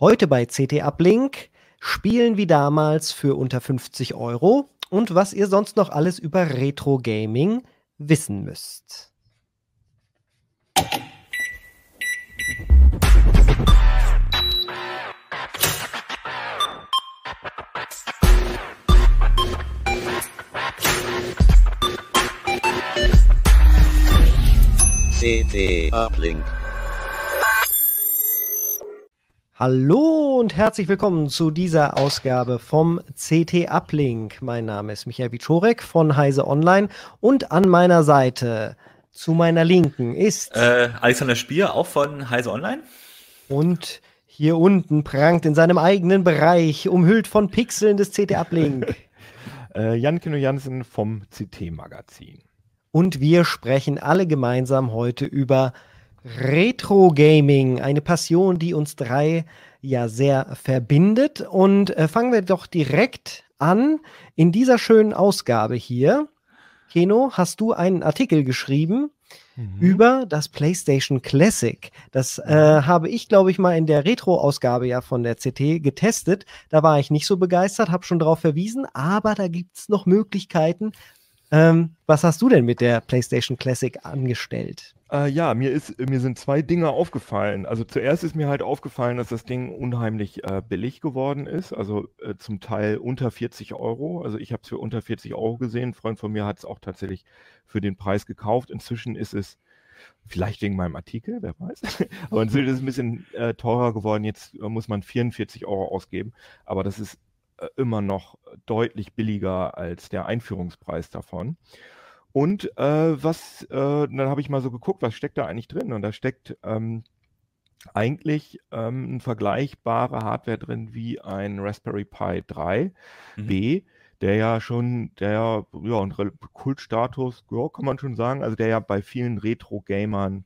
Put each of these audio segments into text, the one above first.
Heute bei CT Uplink Spielen wie damals für unter 50 Euro und was ihr sonst noch alles über Retro Gaming wissen müsst. CT Uplink. Hallo und herzlich willkommen zu dieser Ausgabe vom CT Uplink. Mein Name ist Michael Wiczorek von Heise Online und an meiner Seite zu meiner Linken ist äh, Alexander Spier, auch von Heise Online. Und hier unten prangt in seinem eigenen Bereich, umhüllt von Pixeln des CT Uplink. äh, Jan Kino Jansen vom CT Magazin. Und wir sprechen alle gemeinsam heute über Retro Gaming, eine Passion, die uns drei ja sehr verbindet. Und äh, fangen wir doch direkt an in dieser schönen Ausgabe hier. Keno, hast du einen Artikel geschrieben mhm. über das PlayStation Classic? Das äh, habe ich, glaube ich, mal in der Retro-Ausgabe ja von der CT getestet. Da war ich nicht so begeistert, habe schon darauf verwiesen, aber da gibt es noch Möglichkeiten. Ähm, was hast du denn mit der PlayStation Classic angestellt? Äh, ja, mir, ist, mir sind zwei Dinge aufgefallen. Also zuerst ist mir halt aufgefallen, dass das Ding unheimlich äh, billig geworden ist. Also äh, zum Teil unter 40 Euro. Also ich habe es für unter 40 Euro gesehen. Ein Freund von mir hat es auch tatsächlich für den Preis gekauft. Inzwischen ist es vielleicht wegen meinem Artikel, wer weiß. Aber inzwischen ist es ein bisschen äh, teurer geworden. Jetzt äh, muss man 44 Euro ausgeben. Aber das ist immer noch deutlich billiger als der Einführungspreis davon. Und äh, was, äh, dann habe ich mal so geguckt, was steckt da eigentlich drin? Und da steckt ähm, eigentlich ähm, eine vergleichbare Hardware drin wie ein Raspberry Pi 3B, mhm. der ja schon, der ja, ja, ein Kultstatus, ja, kann man schon sagen, also der ja bei vielen Retro-Gamern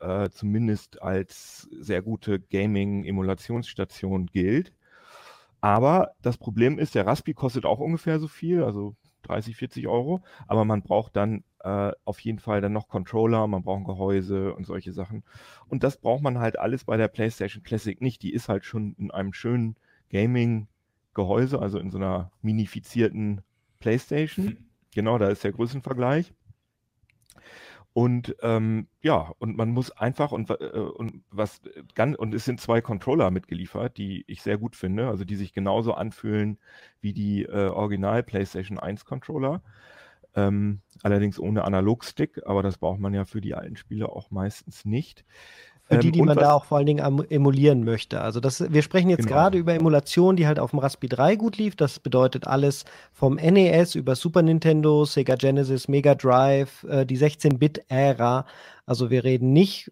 äh, zumindest als sehr gute Gaming-Emulationsstation gilt. Aber das Problem ist, der Raspi kostet auch ungefähr so viel, also 30, 40 Euro. Aber man braucht dann äh, auf jeden Fall dann noch Controller, man braucht ein Gehäuse und solche Sachen. Und das braucht man halt alles bei der PlayStation Classic nicht. Die ist halt schon in einem schönen Gaming-Gehäuse, also in so einer minifizierten PlayStation. Mhm. Genau, da ist der Größenvergleich. Und ähm, ja, und man muss einfach und, äh, und was ganz und es sind zwei Controller mitgeliefert, die ich sehr gut finde, also die sich genauso anfühlen wie die äh, Original PlayStation 1 Controller. Ähm, allerdings ohne Analogstick, aber das braucht man ja für die alten Spiele auch meistens nicht. Für die, ähm, die man da auch vor allen Dingen emulieren möchte. Also das, wir sprechen jetzt genau. gerade über Emulation, die halt auf dem Raspi 3 gut lief. Das bedeutet alles vom NES über Super Nintendo, Sega Genesis, Mega Drive, äh, die 16-Bit-Ära. Also wir reden nicht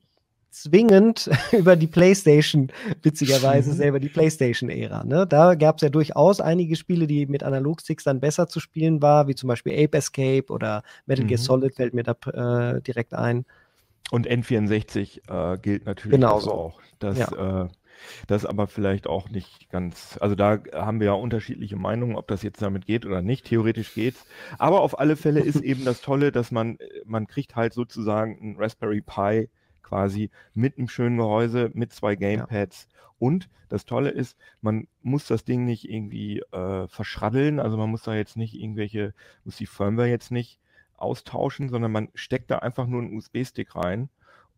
zwingend über die PlayStation, witzigerweise selber die PlayStation-Ära. Ne? Da gab es ja durchaus einige Spiele, die mit Analogsticks dann besser zu spielen war, wie zum Beispiel Ape Escape oder Metal Gear mhm. Solid fällt mir da äh, direkt ein. Und N64 äh, gilt natürlich Genauso. auch. Das, ja. äh, das aber vielleicht auch nicht ganz, also da haben wir ja unterschiedliche Meinungen, ob das jetzt damit geht oder nicht. Theoretisch geht's. Aber auf alle Fälle ist eben das Tolle, dass man, man kriegt halt sozusagen ein Raspberry Pi quasi mit einem schönen Gehäuse, mit zwei Gamepads. Ja. Und das Tolle ist, man muss das Ding nicht irgendwie äh, verschraddeln, also man muss da jetzt nicht irgendwelche, muss die Firmware jetzt nicht austauschen, sondern man steckt da einfach nur einen USB-Stick rein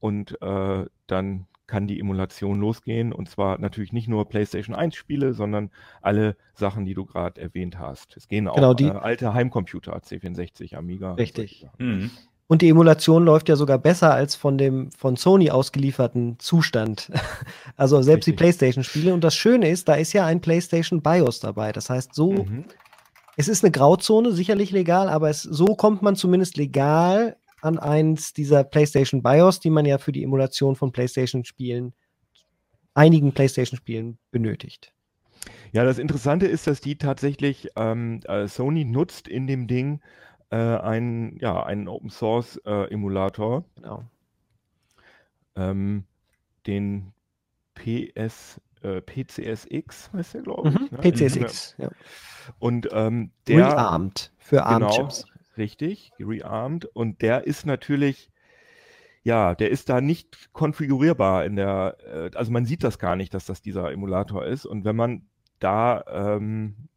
und äh, dann kann die Emulation losgehen und zwar natürlich nicht nur PlayStation 1 Spiele, sondern alle Sachen, die du gerade erwähnt hast. Es gehen auch genau, die, äh, alte Heimcomputer, C64, Amiga. Richtig. Mhm. Und die Emulation läuft ja sogar besser als von dem von Sony ausgelieferten Zustand. also selbst Richtig. die PlayStation-Spiele. Und das Schöne ist, da ist ja ein PlayStation BIOS dabei. Das heißt, so mhm es ist eine Grauzone, sicherlich legal, aber es, so kommt man zumindest legal an eins dieser PlayStation BIOS, die man ja für die Emulation von PlayStation-Spielen, einigen PlayStation-Spielen benötigt. Ja, das Interessante ist, dass die tatsächlich, ähm, äh, Sony nutzt in dem Ding äh, einen, ja, einen Open Source äh, Emulator. Genau. Ähm, den PS, äh, PCSX heißt der, glaube ich. Mhm, ne? PCSX, ja. Und ähm, der. Rearmed für Genau, ARM-Chips. richtig, rearmed. Und der ist natürlich, ja, der ist da nicht konfigurierbar in der, äh, also man sieht das gar nicht, dass das dieser Emulator ist. Und wenn man da ähm,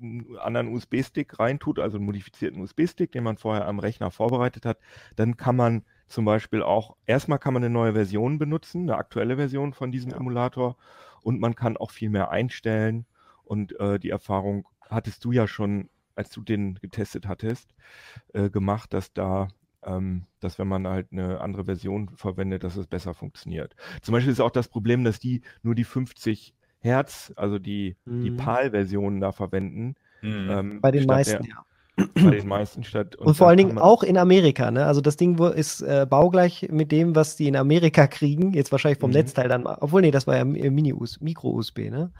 einen anderen USB-Stick reintut, also einen modifizierten USB-Stick, den man vorher am Rechner vorbereitet hat, dann kann man zum Beispiel auch, erstmal kann man eine neue Version benutzen, eine aktuelle Version von diesem Emulator und man kann auch viel mehr einstellen. Und äh, die Erfahrung hattest du ja schon, als du den getestet hattest, äh, gemacht, dass da, ähm, dass wenn man halt eine andere Version verwendet, dass es besser funktioniert. Zum Beispiel ist auch das Problem, dass die nur die 50 Hertz, also die, die Mhm. PAL-Versionen da verwenden. Mhm. ähm, Bei den meisten, der, ja. Bei den meisten statt. Und, vor da allen Dingen auch in Amerika, ne? Also das Ding ist äh, baugleich mit dem, was die in Amerika kriegen. Jetzt wahrscheinlich vom Mhm. Netzteil dann. Obwohl, nee, das war ja Mini Micro-USB, ne?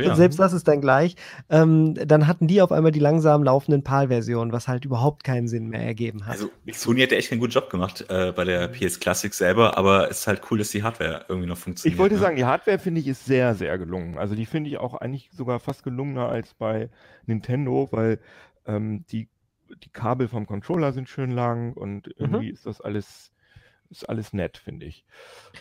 glaube, ja. Und selbst das ist dann gleich. Ähm, dann hatten die auf einmal die langsam laufenden PAL-Versionen, was halt überhaupt keinen Sinn mehr ergeben hat. Also Sony hat ja echt einen guten Job gemacht äh, bei der PS Classic selber, aber es ist halt cool, dass die Hardware irgendwie noch funktioniert. Ich wollte ne? sagen, die Hardware finde ich ist sehr, sehr gelungen. Also die finde ich auch eigentlich sogar fast gelungener als bei Nintendo, weil ähm, die, die Kabel vom Controller sind schön lang und Mhm. irgendwie ist das alles, ist alles nett, finde ich.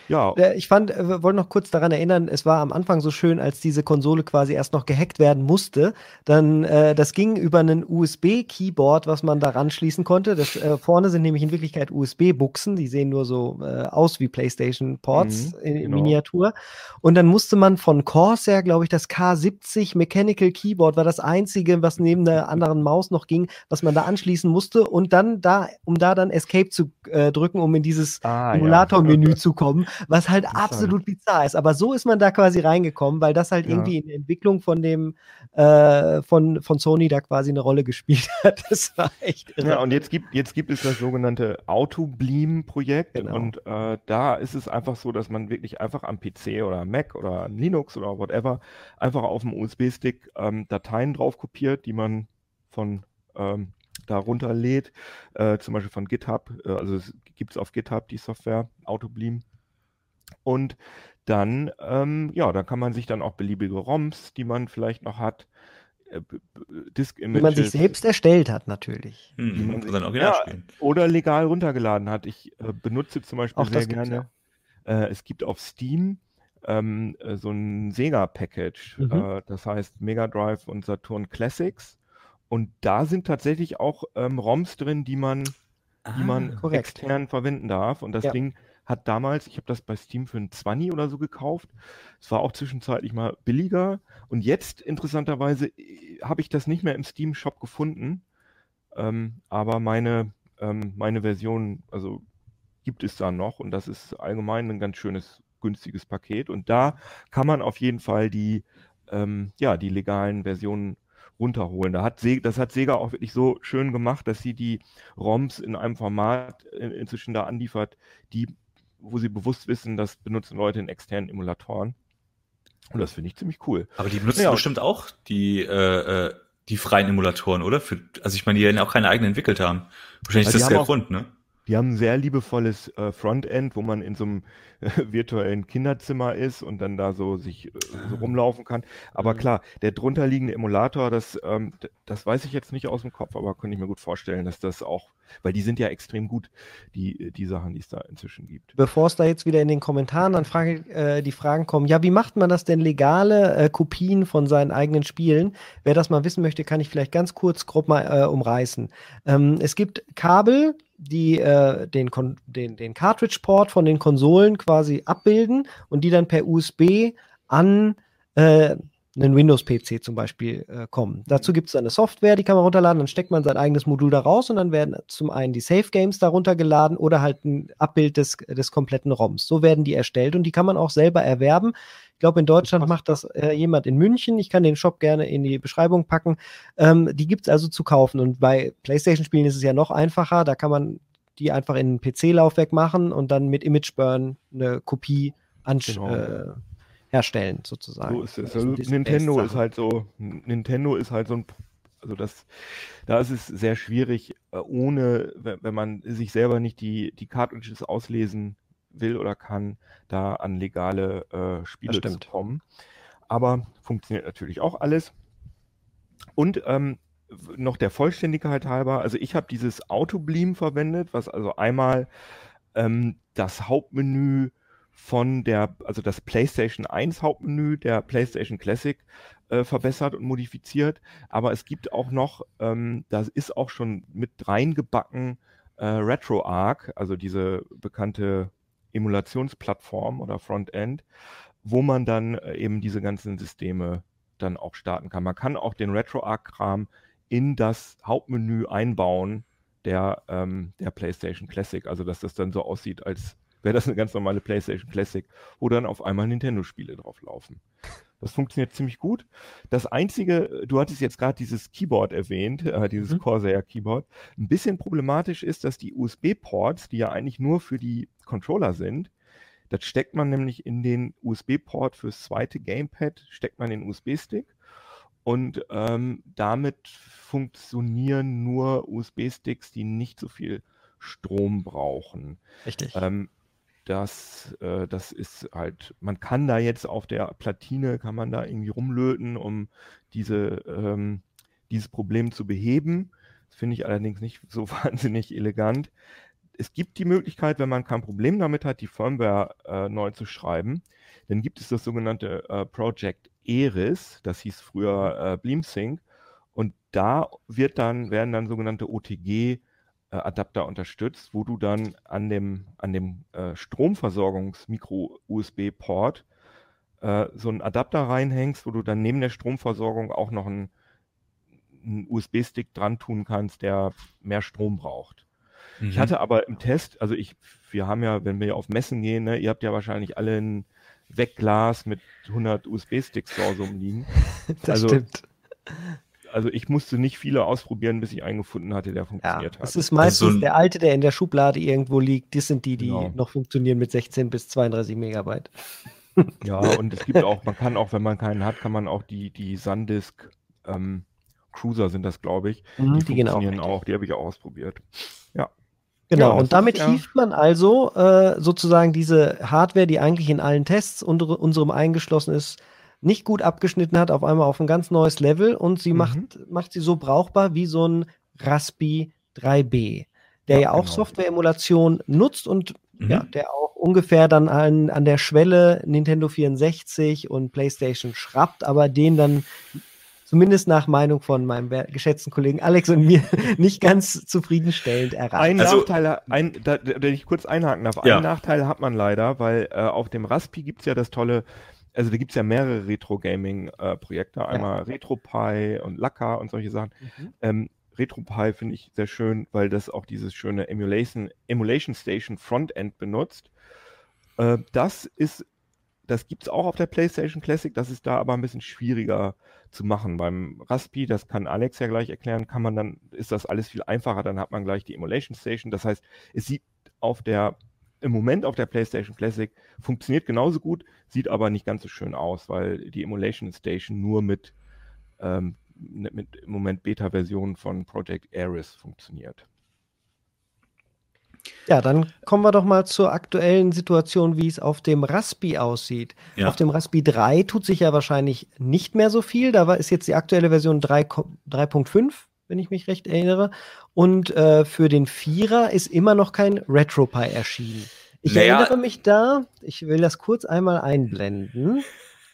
Ja, Äh, Ich fand, äh, wir wollen noch kurz daran erinnern, es war am Anfang so schön, als diese Konsole quasi erst noch gehackt werden musste. Dann, äh, das ging über einen USB-Keyboard, was man da ranschließen konnte. Das, äh, vorne sind nämlich in Wirklichkeit USB-Buchsen, die sehen nur so äh, aus wie PlayStation-Ports Mhm, in, in genau. Miniatur. Und dann musste man von Corsair, glaube ich, das K70 Mechanical Keyboard war das einzige, was neben der anderen Maus noch ging, was man da anschließen musste und dann da, um da dann Escape zu äh, drücken, um in dieses Ah, ja. Emulator-Menü zu kommen, was halt absolut bizarr ist. Aber so ist man da quasi reingekommen, weil das halt Ja. irgendwie in der Entwicklung von dem äh, von, von Sony da quasi eine Rolle gespielt hat. Das war echt irre. Ja, und jetzt gibt, jetzt gibt es das sogenannte Auto-Bleem-Projekt Genau. und äh, da ist es einfach so, dass man wirklich einfach am PC oder Mac oder Linux oder whatever einfach auf dem USB-Stick ähm, Dateien drauf kopiert, die man von ähm, da runterlädt, äh, zum Beispiel von GitHub, äh, also es gibt es auf GitHub die Software Autobleem und dann, ähm, ja, da kann man sich dann auch beliebige ROMs, die man vielleicht noch hat, äh, b- b- Wie man sich selbst erstellt hat, natürlich. die Hm, sich- ja, oder legal runtergeladen hat. Ich äh, benutze zum Beispiel Auch sehr gerne. Äh, es gibt auf Steam ähm, äh, so ein Sega-Package, Mhm. äh, das heißt Mega Drive und Saturn Classics. Und da sind tatsächlich auch ähm, ROMs drin, die man, die man Ah, korrekt. extern verwenden darf. Und das Ja. Ding hat damals, ich habe das bei Steam für ein 20 oder so gekauft. Es war auch zwischenzeitlich mal billiger. Und jetzt, interessanterweise, äh, habe ich das nicht mehr im Steam-Shop gefunden. Ähm, aber meine, ähm, meine Version, also gibt es da noch und das ist allgemein ein ganz schönes, günstiges Paket. Und da kann man auf jeden Fall die, ähm, ja, die legalen Versionen runterholen. Da hat Se das hat Sega auch wirklich so schön gemacht, dass sie die ROMs in einem Format in, inzwischen da anliefert, die, wo sie bewusst wissen, das benutzen Leute in externen Emulatoren. Und das finde ich ziemlich cool. Aber die benutzen Ja. bestimmt auch die, äh, äh, die freien Emulatoren, oder? Für, also ich meine, die werden ja auch keine eigenen entwickelt haben. Wahrscheinlich Also ist das der Grund, ne? Die haben ein sehr liebevolles äh, Frontend, wo man in so einem äh, virtuellen Kinderzimmer ist und dann da so sich äh, so Ah. rumlaufen kann. Aber Mhm. klar, der drunterliegende Emulator, das, ähm, das weiß ich jetzt nicht aus dem Kopf, aber könnte ich mir gut vorstellen, dass das auch, weil die sind ja extrem gut, die, die Sachen, die es da inzwischen gibt. Bevor es da jetzt wieder in den Kommentaren dann Frage, äh, die Fragen kommen, ja, wie macht man das denn legale äh, Kopien von seinen eigenen Spielen? Wer das mal wissen möchte, kann ich vielleicht ganz kurz grob mal äh, umreißen. Ähm, es gibt Kabel, die äh, den, den, den Cartridge-Port von den Konsolen quasi abbilden und die dann per USB an äh, einen Windows-PC zum Beispiel äh, kommen. Dazu gibt es eine Software, die kann man runterladen, dann steckt man sein eigenes Modul da raus und dann werden zum einen die Safe Games darunter geladen oder halt ein Abbild des, des kompletten ROMs. So werden die erstellt und die kann man auch selber erwerben. Ich glaube, in Deutschland macht das äh, jemand in München. Ich kann den Shop gerne in die Beschreibung packen. Ähm, die gibt es also zu kaufen. Und bei PlayStation-Spielen ist es ja noch einfacher. Da kann man die einfach in ein PC-Laufwerk machen und dann mit ImageBurn eine Kopie genau. äh, herstellen, sozusagen. So ist es. Also Nintendo ist halt so, Nintendo ist halt so ein, also das, da ist es sehr schwierig, äh, ohne, wenn man sich selber nicht die, die Cartridges auslesen will oder kann, da an legale äh, Spiele zu kommen. Aber funktioniert natürlich auch alles. Und ähm, noch der Vollständigkeit halber, also ich habe dieses Autobleem verwendet, was also einmal ähm, das Hauptmenü von der, also das PlayStation 1 Hauptmenü der PlayStation Classic äh, verbessert und modifiziert. Aber es gibt auch noch, ähm, das ist auch schon mit reingebacken, äh, RetroArch, also diese bekannte Emulationsplattform oder Frontend, wo man dann äh, eben diese ganzen Systeme dann auch starten kann. Man kann auch den RetroArch-Kram in das Hauptmenü einbauen der, ähm, der PlayStation Classic. Also dass das dann so aussieht, als wäre das eine ganz normale PlayStation Classic, wo dann auf einmal Nintendo-Spiele drauf laufen. Das funktioniert ziemlich gut. Das einzige, du hattest jetzt gerade dieses Keyboard erwähnt, äh, dieses mhm. Corsair Keyboard. Ein bisschen problematisch ist, dass die USB-Ports, die ja eigentlich nur für die Controller sind, das steckt man nämlich in den USB-Port fürs zweite Gamepad, steckt man den USB-Stick und ähm, damit funktionieren nur USB-Sticks, die nicht so viel Strom brauchen. Richtig. Ähm, das, äh, das ist halt, man kann da jetzt auf der Platine, kann man da irgendwie rumlöten, um diese, ähm, dieses Problem zu beheben. Das finde ich allerdings nicht so wahnsinnig elegant. Es gibt die Möglichkeit, wenn man kein Problem damit hat, die Firmware äh, neu zu schreiben, dann gibt es das sogenannte äh, Project Eris, das hieß früher äh, BleamSync, und da wird dann, werden dann sogenannte OTG Adapter unterstützt, wo du dann an dem, an dem äh, Stromversorgungs-Micro-USB-Port äh, so einen Adapter reinhängst, wo du dann neben der Stromversorgung auch noch einen, einen USB-Stick dran tun kannst, der mehr Strom braucht. Mhm. Ich hatte aber im Test, also ich, wir haben ja, wenn wir auf Messen gehen, ne, ihr habt ja wahrscheinlich alle ein Wegglas mit 100 USB-Sticks zu Hause umliegen. das also, stimmt also ich musste nicht viele ausprobieren, bis ich einen gefunden hatte, der funktioniert ja, hat. Es ist meistens also, der alte, der in der Schublade irgendwo liegt. Das sind die, die genau. noch funktionieren mit 16 bis 32 Megabyte. Ja, und es gibt auch, man kann auch, wenn man keinen hat, kann man auch die, die Sandisk ähm, Cruiser sind das, glaube ich. Mhm, die, die funktionieren auch, auch, die habe ich auch ausprobiert. Ja. Genau, ja, und damit ist, ja. hieft man also äh, sozusagen diese Hardware, die eigentlich in allen Tests unter, unserem eingeschlossen ist, nicht gut abgeschnitten hat, auf einmal auf ein ganz neues Level und sie mhm. macht, macht sie so brauchbar wie so ein Raspi 3B, der ja, ja auch genau. Software-Emulation nutzt und mhm. ja, der auch ungefähr dann an, an der Schwelle Nintendo 64 und PlayStation schrappt, aber den dann zumindest nach Meinung von meinem geschätzten Kollegen Alex und mir nicht ganz zufriedenstellend erreicht. Ein also, Nachteil, ein, da, wenn ich kurz einhaken darf, ja. einen Nachteil hat man leider, weil äh, auf dem Raspi gibt es ja das tolle also da gibt es ja mehrere Retro-Gaming-Projekte, einmal ja. RetroPie und Laka und solche Sachen. Mhm. Ähm, RetroPie finde ich sehr schön, weil das auch dieses schöne Emulation, Emulation Station Frontend benutzt. Äh, das ist, das gibt es auch auf der PlayStation Classic, das ist da aber ein bisschen schwieriger zu machen. Beim Raspi, das kann Alex ja gleich erklären, kann man dann, ist das alles viel einfacher, dann hat man gleich die Emulation Station. Das heißt, es sieht auf der im Moment auf der PlayStation Classic funktioniert genauso gut, sieht aber nicht ganz so schön aus, weil die Emulation Station nur mit, ähm, mit im Moment Beta-Versionen von Project Ares funktioniert. Ja, dann kommen wir doch mal zur aktuellen Situation, wie es auf dem Raspi aussieht. Ja. Auf dem Raspi 3 tut sich ja wahrscheinlich nicht mehr so viel. Da ist jetzt die aktuelle Version 3.5 wenn ich mich recht erinnere. Und äh, für den Vierer ist immer noch kein RetroPie erschienen. Ich naja. erinnere mich da, ich will das kurz einmal einblenden.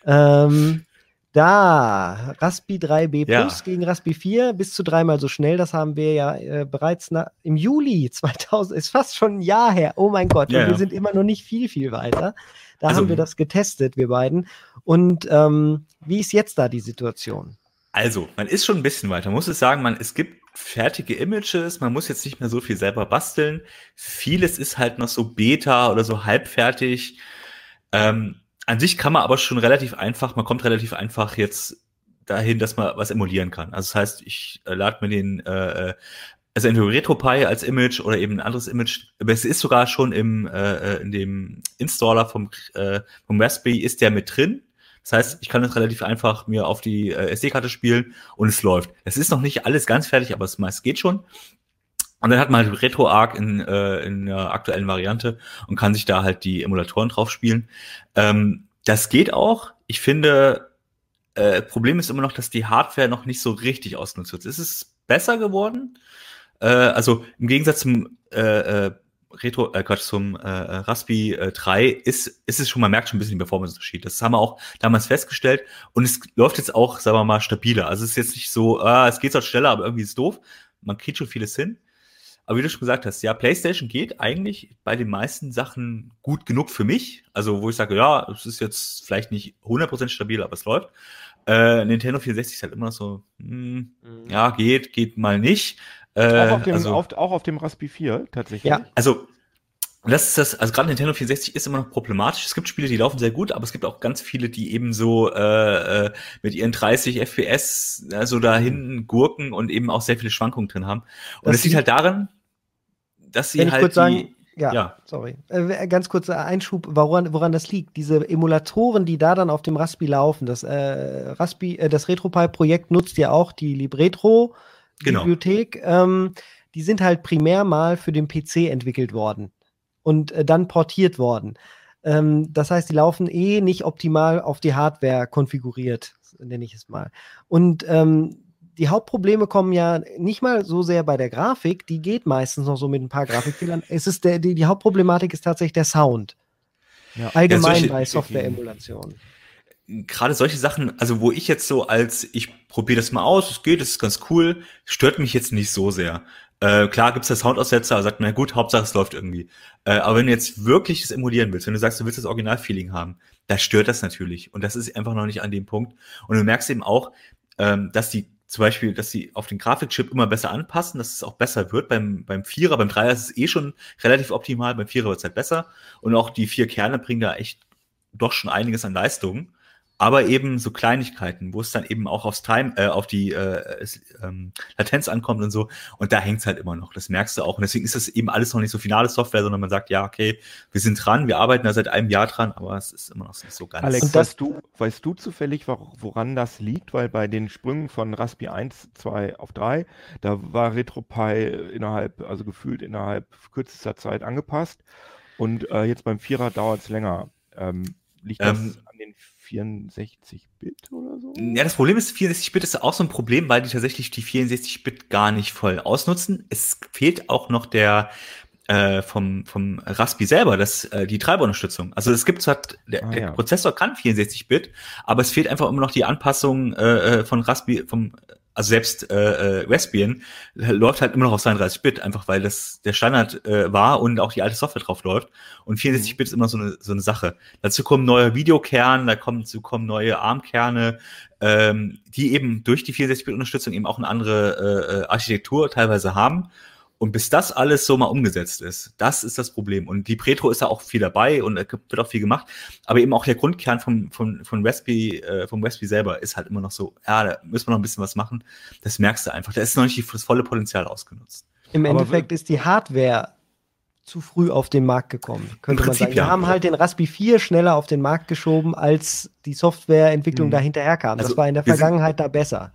Ähm, Da, Raspi 3B Ja. Plus gegen Raspi 4, bis zu dreimal so schnell. Das haben wir ja äh, bereits im Juli 2000, ist fast schon ein Jahr her. Oh mein Gott, Ja, wir ja. sind immer noch nicht viel, viel weiter. Da Also- haben wir das getestet, wir beiden. Und ähm, wie ist jetzt da die Situation? Also, man ist schon ein bisschen weiter. Man muss es sagen, man, es gibt fertige Images, man muss jetzt nicht mehr so viel selber basteln. Vieles ist halt noch so Beta oder so halbfertig. Ähm, an sich kann man aber schon relativ einfach, man kommt relativ einfach jetzt dahin, dass man was emulieren kann. Also das heißt, ich äh, lade mir den, äh, äh, also entweder RetroPie als Image oder eben ein anderes Image. Aber es ist sogar schon im, äh, äh, in dem Installer vom, äh, vom Raspberry ist der mit drin. Das heißt, ich kann es relativ einfach mir auf die äh, SD-Karte spielen und es läuft. Es ist noch nicht alles ganz fertig, aber es meist geht schon. Und dann hat man halt RetroArch in, äh, in der aktuellen Variante und kann sich da halt die Emulatoren drauf spielen. Ähm, das geht auch. Ich finde, äh, Problem ist immer noch, dass die Hardware noch nicht so richtig ausgenutzt wird. Es ist besser geworden. Äh, also im Gegensatz zum äh, äh, Retro, äh, Quatsch, zum äh, äh, Raspi äh, 3 ist, ist es schon, man merkt schon ein bisschen den Performance-Unterschied. Das haben wir auch damals festgestellt. Und es läuft jetzt auch, sagen wir mal, stabiler. Also es ist jetzt nicht so, ah, es geht zwar schneller, aber irgendwie ist es doof. Man kriegt schon vieles hin. Aber wie du schon gesagt hast, ja, PlayStation geht eigentlich bei den meisten Sachen gut genug für mich. Also, wo ich sage, ja, es ist jetzt vielleicht nicht 100% stabil, aber es läuft. Äh, Nintendo 64 ist halt immer noch so, hm, ja, geht, geht mal nicht. Äh, auch, auf dem, also, auf, auch auf dem Raspi 4 tatsächlich. Ja. also, das ist das, also gerade Nintendo 64 ist immer noch problematisch. Es gibt Spiele, die laufen sehr gut, aber es gibt auch ganz viele, die eben so äh, äh, mit ihren 30 FPS äh, so da hinten gurken und eben auch sehr viele Schwankungen drin haben. Und Das es liegt halt daran, dass sie Wenn ich halt kurz die, sagen, ja, ja. sorry. Äh, ganz kurzer Einschub, woran, woran das liegt. Diese Emulatoren, die da dann auf dem Raspi laufen, das äh, Raspi, äh, das RetroPie-Projekt nutzt ja auch die Genau. Libretro-Bibliothek. Ähm, die sind halt primär mal für den PC entwickelt worden und äh, dann portiert worden. Ähm, das heißt, die laufen eh nicht optimal auf die Hardware konfiguriert, nenne ich es mal. Und ähm, die Hauptprobleme kommen ja nicht mal so sehr bei der Grafik, die geht meistens noch so mit ein paar Grafikfehlern. Es ist der, die, die Hauptproblematik ist tatsächlich der Sound. Ja. Allgemein solche- bei Software-Emulation. Gerade solche Sachen, also wo ich jetzt so als, ich probiere das mal aus, es geht, es ist ganz cool, stört mich jetzt nicht so sehr. Äh, klar gibt's da Soundaussetzer, sagt man, ja gut, Hauptsache es läuft irgendwie. Äh, aber wenn du jetzt wirklich das emulieren willst, wenn du sagst, du willst das Originalfeeling haben, da stört das natürlich. Und das ist einfach noch nicht an dem Punkt. Und du merkst eben auch, ähm, dass die zum Beispiel, dass sie auf den Grafikchip immer besser anpassen, dass es auch besser wird. Beim, beim Vierer, beim Dreier ist es eh schon relativ optimal, beim Vierer wird es halt besser. Und auch die vier Kerne bringen da echt doch schon einiges an Leistung. Aber eben so Kleinigkeiten, wo es dann eben auch aufs Time, äh, auf die äh, es, ähm, Latenz ankommt und so. Und da hängt's halt immer noch. Das merkst du auch. Und deswegen ist das eben alles noch nicht so finale Software, sondern man sagt, ja, okay, wir sind dran, wir arbeiten da seit einem Jahr dran, aber es ist immer noch nicht so ganz. Alex, Und das- weißt, du, weißt du zufällig, wor- woran das liegt? Weil bei den Sprüngen von Raspi 1, 2 auf 3, da war RetroPie innerhalb, also gefühlt innerhalb kürzester Zeit angepasst. Und äh, jetzt beim Vierer dauert es länger. Ähm, liegt das Ähm, an den 64-Bit oder so? Ja, das Problem ist, 64-Bit ist auch so ein Problem, weil die tatsächlich die 64-Bit gar nicht voll ausnutzen. Es fehlt auch noch der äh, vom, vom Raspi selber, das, äh, die Treiberunterstützung. Also es gibt zwar, der, Ah, der ja. Prozessor kann 64-Bit, aber es fehlt einfach immer noch die Anpassung äh, äh, von Raspi, vom, also selbst äh, äh, Raspbian läuft halt immer noch auf 32-Bit, einfach weil das der Standard äh, war und auch die alte Software drauf läuft. Und 64-Bit ist immer so eine, so eine Sache. Dazu kommen neue Videokerne, da kommen, dazu kommen neue ARM-Kerne, ähm, die eben durch die 64-Bit-Unterstützung eben auch eine andere äh, äh, Architektur teilweise haben. Und bis das alles so mal umgesetzt ist, das ist das Problem. Und die Pretro ist da auch viel dabei und wird auch viel gemacht. Aber eben auch der Grundkern vom, von, von Raspberry, äh, vom Raspberry selber ist halt immer noch so, ja, da müssen wir noch ein bisschen was machen. Das merkst du einfach. Da ist noch nicht das volle Potenzial ausgenutzt. Im Aber Endeffekt ist die Hardware zu früh auf den Markt gekommen, könnte man Prinzip sagen. Wir ja. haben halt den Raspi 4 schneller auf den Markt geschoben, als die Softwareentwicklung Mhm. da hinterherkam. Das Also, war in der Vergangenheit da besser.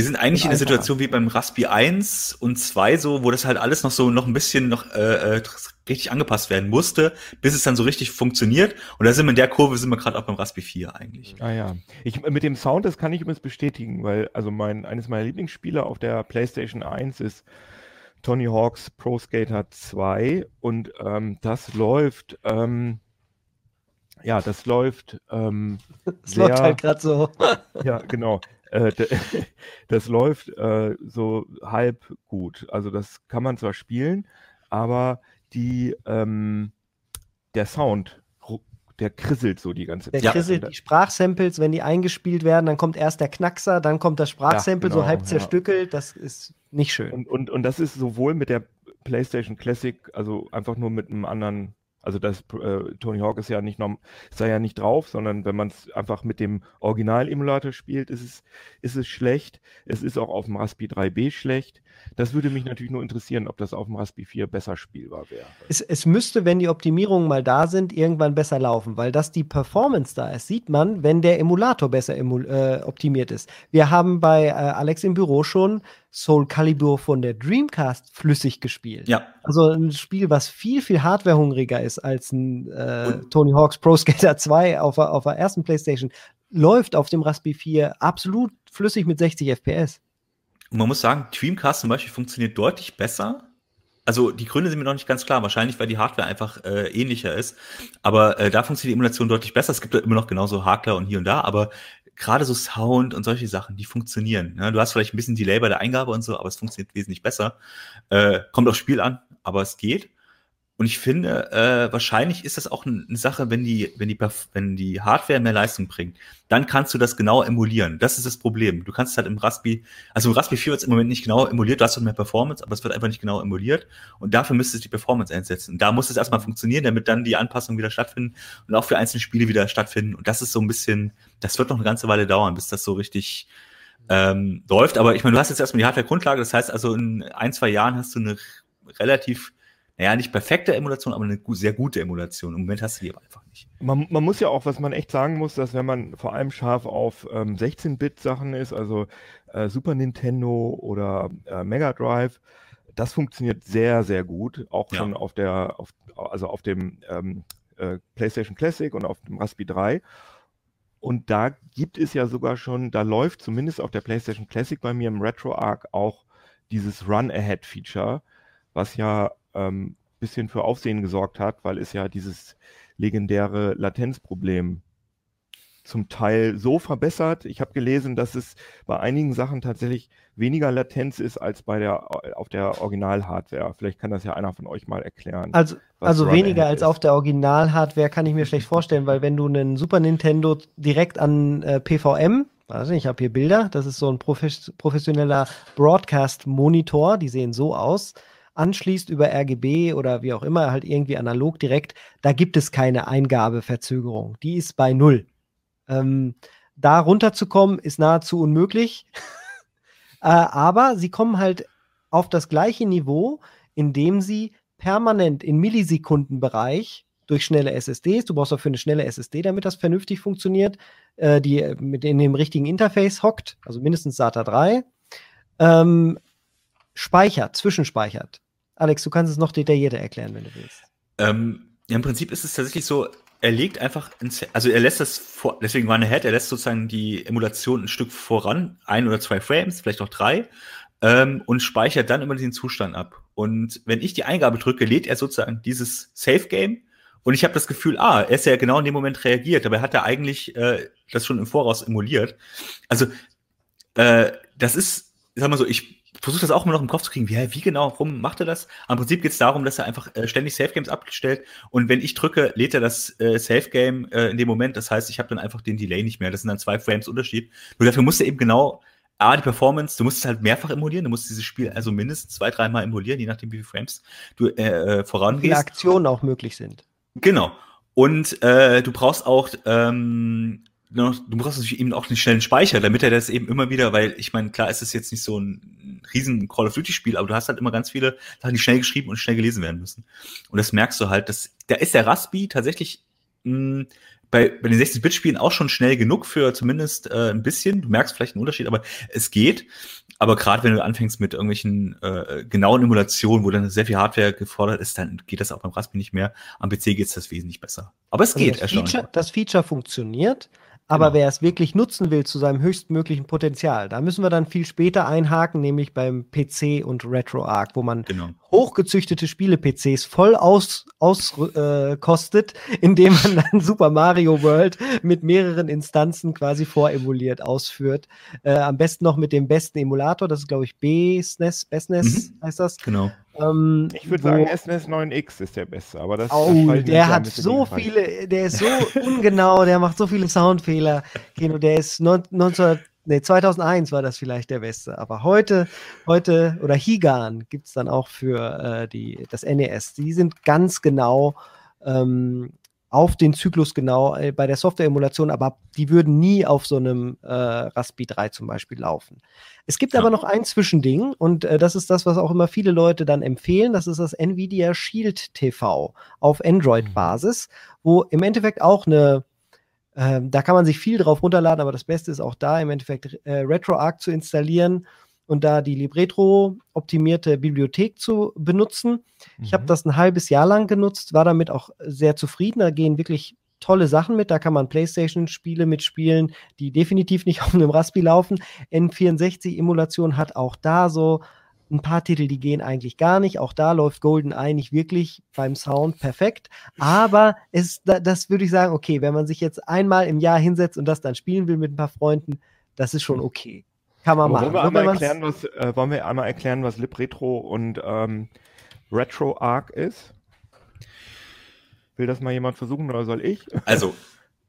Wir sind eigentlich in der. Situation wie beim Raspi 1 und 2 so, wo das halt alles noch so noch ein bisschen noch äh, äh, richtig angepasst werden musste, bis es dann so richtig funktioniert. Und da sind wir in der Kurve, sind wir gerade auch beim Raspi 4 eigentlich. Ah ja. Ich, mit dem Sound, das kann ich übrigens bestätigen, weil also mein, eines meiner Lieblingsspiele auf der PlayStation 1 ist Tony Hawk's Pro Skater 2 und ähm, das läuft ähm, ja, das läuft. Ähm, das sehr, läuft halt gerade so. ja, genau. Äh, das läuft äh, so halb gut. Also das kann man zwar spielen, aber die, ähm, der Sound der krisselt so die ganze Zeit. Der krisselt die Sprachsamples, wenn die eingespielt werden, dann kommt erst der Knackser, dann kommt das Sprachsample ja, genau, so halb zerstückelt. Ja. Das ist nicht schön. Und, und, und das ist sowohl mit der PlayStation Classic, also einfach nur mit einem anderen also das äh, Tony Hawk ist ja nicht norm, da ja nicht drauf, sondern wenn man es einfach mit dem Original-Emulator spielt, ist es, ist es schlecht. Es ist auch auf dem Raspi 3B schlecht. Das würde mich natürlich nur interessieren, ob das auf dem Raspi 4 besser spielbar wäre. Es, es müsste, wenn die Optimierungen mal da sind, irgendwann besser laufen, weil dass die Performance da ist, sieht man, wenn der Emulator besser äh, optimiert ist. Wir haben bei äh, Alex im Büro schon Soul Calibur von der Dreamcast flüssig gespielt. Ja. Also ein Spiel, was viel, viel hardwarehungriger ist als ein äh, Tony Hawk's Pro Skater 2 auf, auf der ersten Playstation, läuft auf dem Raspberry 4 absolut flüssig mit 60 FPS. Und man muss sagen, Dreamcast zum Beispiel funktioniert deutlich besser. Also die Gründe sind mir noch nicht ganz klar. Wahrscheinlich, weil die Hardware einfach äh, ähnlicher ist. Aber äh, da funktioniert die Emulation deutlich besser. Es gibt immer noch genauso Hakler und hier und da, aber gerade so Sound und solche Sachen, die funktionieren. Ne? Du hast vielleicht ein bisschen Delay bei der Eingabe und so, aber es funktioniert wesentlich besser. Äh, kommt aufs Spiel an, aber es geht. Und ich finde, äh, wahrscheinlich ist das auch eine Sache, wenn die, wenn die, wenn die Hardware mehr Leistung bringt, dann kannst du das genau emulieren. Das ist das Problem. Du kannst halt im Raspi, also im Raspi 4 wird es im Moment nicht genau emuliert, du hast doch mehr Performance, aber es wird einfach nicht genau emuliert. Und dafür müsstest du die Performance einsetzen. Da muss es erstmal funktionieren, damit dann die Anpassungen wieder stattfinden und auch für einzelne Spiele wieder stattfinden. Und das ist so ein bisschen, das wird noch eine ganze Weile dauern, bis das so richtig ähm, läuft. Aber ich meine, du hast jetzt erstmal die Hardware-Grundlage, das heißt also in ein, zwei Jahren hast du eine relativ naja, nicht perfekte Emulation, aber eine sehr gute Emulation. Im Moment hast du die aber einfach nicht. Man, man muss ja auch, was man echt sagen muss, dass wenn man vor allem scharf auf ähm, 16-Bit-Sachen ist, also äh, Super Nintendo oder äh, Mega Drive, das funktioniert sehr, sehr gut. Auch schon auf der, auf, also auf dem ähm, äh, PlayStation Classic und auf dem Raspberry 3. Und da gibt es ja sogar schon, da läuft zumindest auf der PlayStation Classic bei mir im RetroArch auch dieses Run-Ahead-Feature, was ja ähm, bisschen für Aufsehen gesorgt hat, weil es ja dieses legendäre Latenzproblem zum Teil so verbessert. Ich habe gelesen, dass es bei einigen Sachen tatsächlich weniger Latenz ist als bei der auf der Original-Hardware. Vielleicht kann das ja einer von euch mal erklären. Also, also weniger als ist. auf der Original-Hardware kann ich mir schlecht vorstellen, weil wenn du einen Super Nintendo direkt an äh, PVM Warte, ich habe hier Bilder. Das ist so ein professioneller Broadcast-Monitor. Die sehen so aus anschließt über RGB oder wie auch immer, halt irgendwie analog direkt, da gibt es keine Eingabeverzögerung. Die ist bei null. Ähm, da runterzukommen ist nahezu unmöglich. äh, aber sie kommen halt auf das gleiche Niveau, indem sie permanent in Millisekundenbereich durch schnelle SSDs, du brauchst dafür eine schnelle SSD, damit das vernünftig funktioniert, äh, die mit in dem richtigen Interface hockt, also mindestens SATA 3, ähm, speichert, zwischenspeichert. Alex, du kannst es noch detaillierter erklären, wenn du willst. Ähm, ja, Im Prinzip ist es tatsächlich so, er legt einfach, ins, also er lässt das vor, deswegen war eine Head, er lässt sozusagen die Emulation ein Stück voran, ein oder zwei Frames, vielleicht auch drei, ähm, und speichert dann immer den Zustand ab. Und wenn ich die Eingabe drücke, lädt er sozusagen dieses Safe Game und ich habe das Gefühl, ah, er ist ja genau in dem Moment reagiert, aber er hat ja eigentlich äh, das schon im Voraus emuliert. Also äh, das ist, sag mal so, ich versuche das auch immer noch im Kopf zu kriegen, wie, wie genau rum macht er das? Im Prinzip geht es darum, dass er einfach äh, ständig Safe Games abstellt und wenn ich drücke, lädt er das äh, Safe Game äh, in dem Moment. Das heißt, ich habe dann einfach den Delay nicht mehr. Das sind dann zwei Frames Unterschied. Nur dafür musst du eben genau A, die Performance, du musst es halt mehrfach emulieren, du musst dieses Spiel also mindestens zwei, dreimal emulieren, je nachdem, wie viele Frames du äh, äh vorangehst. Wie Aktionen auch möglich sind. Genau. Und äh, du brauchst auch ähm, du brauchst natürlich eben auch einen schnellen Speicher, damit er das eben immer wieder, weil ich meine, klar ist es jetzt nicht so ein riesen Call of Duty Spiel, aber du hast halt immer ganz viele Sachen, die schnell geschrieben und schnell gelesen werden müssen. Und das merkst du halt, dass da ist der Raspi tatsächlich mh, bei, bei den 16-Bit-Spielen auch schon schnell genug für zumindest äh, ein bisschen. Du merkst vielleicht einen Unterschied, aber es geht. Aber gerade wenn du anfängst mit irgendwelchen äh, genauen Emulationen, wo dann sehr viel Hardware gefordert ist, dann geht das auch beim Raspi nicht mehr. Am PC geht es das wesentlich besser. Aber es also geht. Das Feature, das Feature funktioniert, Aber Genau. wer es wirklich nutzen will zu seinem höchstmöglichen Potenzial, da müssen wir dann viel später einhaken, nämlich beim PC und RetroArch, wo man Genau. hochgezüchtete Spiele-PCs voll auskostet, aus, äh, kostet, indem man dann Super Mario World mit mehreren Instanzen quasi voremuliert ausführt. Äh, am besten noch mit dem besten Emulator, das ist glaube ich B-SNES, BSNES heißt das. Genau. Ähm, Ich würde sagen, SNES 9X ist der beste, aber das, das Oh, fällt mir der hat so viele, der ist so ungenau, der macht so viele Soundfehler. Kino, der ist neun- 19, nee, 2001 war das vielleicht der beste, aber heute, heute oder Higan gibt es dann auch für äh, die, das NES. Die sind ganz genau ähm, auf den Zyklus genau äh, bei der Software-Emulation, aber die würden nie auf so einem äh, Raspi 3 zum Beispiel laufen. Es gibt Ja. aber noch ein Zwischending und äh, das ist das, was auch immer viele Leute dann empfehlen. Das ist das Nvidia Shield TV auf Android-Basis, wo im Endeffekt auch eine, ähm, da kann man sich viel drauf runterladen, aber das Beste ist auch da im Endeffekt äh, RetroArch zu installieren und da die Libretro-optimierte Bibliothek zu benutzen. Ich habe Mhm. das ein halbes Jahr lang genutzt, war damit auch sehr zufrieden. Da gehen wirklich tolle Sachen mit. Da kann man PlayStation-Spiele mitspielen, die definitiv nicht auf einem Raspi laufen. N64-Emulation hat auch da so ein paar Titel, die gehen eigentlich gar nicht. Auch da läuft GoldenEye nicht wirklich beim Sound perfekt. Aber es, da, das würde ich sagen, okay, wenn man sich jetzt einmal im Jahr hinsetzt und das dann spielen will mit ein paar Freunden, das ist schon okay. Kann man machen. wollen, wir einmal erklären, was, äh, wollen wir einmal erklären, was LibRetro und ähm, RetroArch ist? Will das mal jemand versuchen oder soll ich? Also,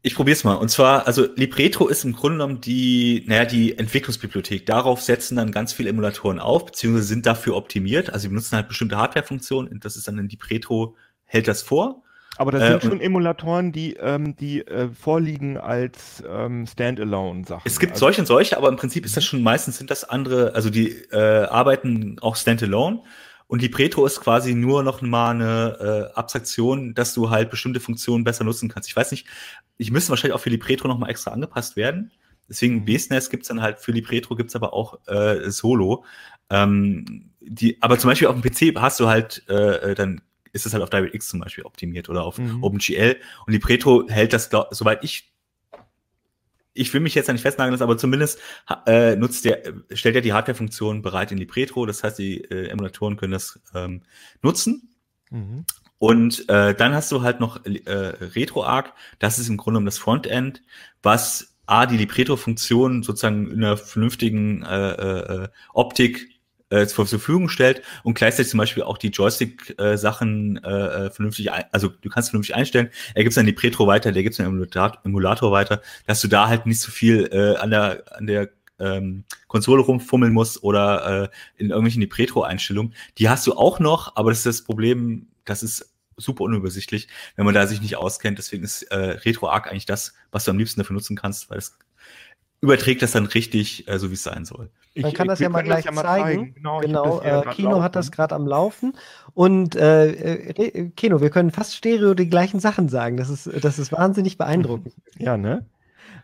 ich probiere es mal. Und zwar, also Libretro ist im Grunde genommen die, naja, die Entwicklungsbibliothek. Darauf setzen dann ganz viele Emulatoren auf, beziehungsweise sind dafür optimiert. Also, sie benutzen halt bestimmte Hardware-Funktionen. und Das ist dann in Libretro, hält das vor. Aber das Äh, sind schon Emulatoren, die, ähm, die äh, vorliegen als ähm, Standalone-Sachen. Es gibt Also- solche und solche, aber im Prinzip ist das schon meistens sind das andere, also die äh, arbeiten auch standalone. Und Libretro ist quasi nur noch mal eine äh, Abstraktion, dass du halt bestimmte Funktionen besser nutzen kannst. Ich weiß nicht, ich müsste wahrscheinlich auch für Libretro noch mal extra angepasst werden. Deswegen Mhm. BSNES gibt's dann halt für Libretro gibt's aber auch äh, Solo. Ähm, die, aber zum Beispiel auf dem PC hast du halt äh, äh, dann ist es halt auf DirectX zum Beispiel optimiert oder auf Mhm. OpenGL und Libretro hält das, glaub, soweit ich ich will mich jetzt da nicht festnageln lassen, aber zumindest äh, nutzt der, äh, stellt er die Hardware-Funktion bereit in Libretro. Das heißt, die äh, Emulatoren können das ähm, nutzen. Mhm. Und äh, dann hast du halt noch äh, RetroArch. Das ist im Grunde genommen das Frontend, was A, die Libretro-Funktion sozusagen in einer vernünftigen äh, äh, Optik äh, zur Verfügung stellt und gleichzeitig zum Beispiel auch die Joystick-Sachen äh, äh, vernünftig, ein, also du kannst vernünftig einstellen. Er gibt es dann Libretro weiter, der gibt es dann Emulator, Emulator weiter, dass du da halt nicht so viel äh, an der an der ähm, Konsole rumfummeln musst oder äh, in irgendwelchen Libretro-Einstellungen. Die hast du auch noch, aber das ist das Problem, das ist super unübersichtlich, wenn man da sich nicht auskennt. Deswegen ist äh, RetroArch eigentlich das, was du am liebsten dafür nutzen kannst, weil es überträgt das dann richtig, äh, so wie es sein soll. Man Ich- kann das ja mal gleich zeigen. Genau, ich hab Genau, das hier äh, Kino hat das laufen. gerade am Laufen. Und äh, äh, Kino, wir können fast stereo die gleichen Sachen sagen. Das ist, das ist wahnsinnig beeindruckend. Ja, ne?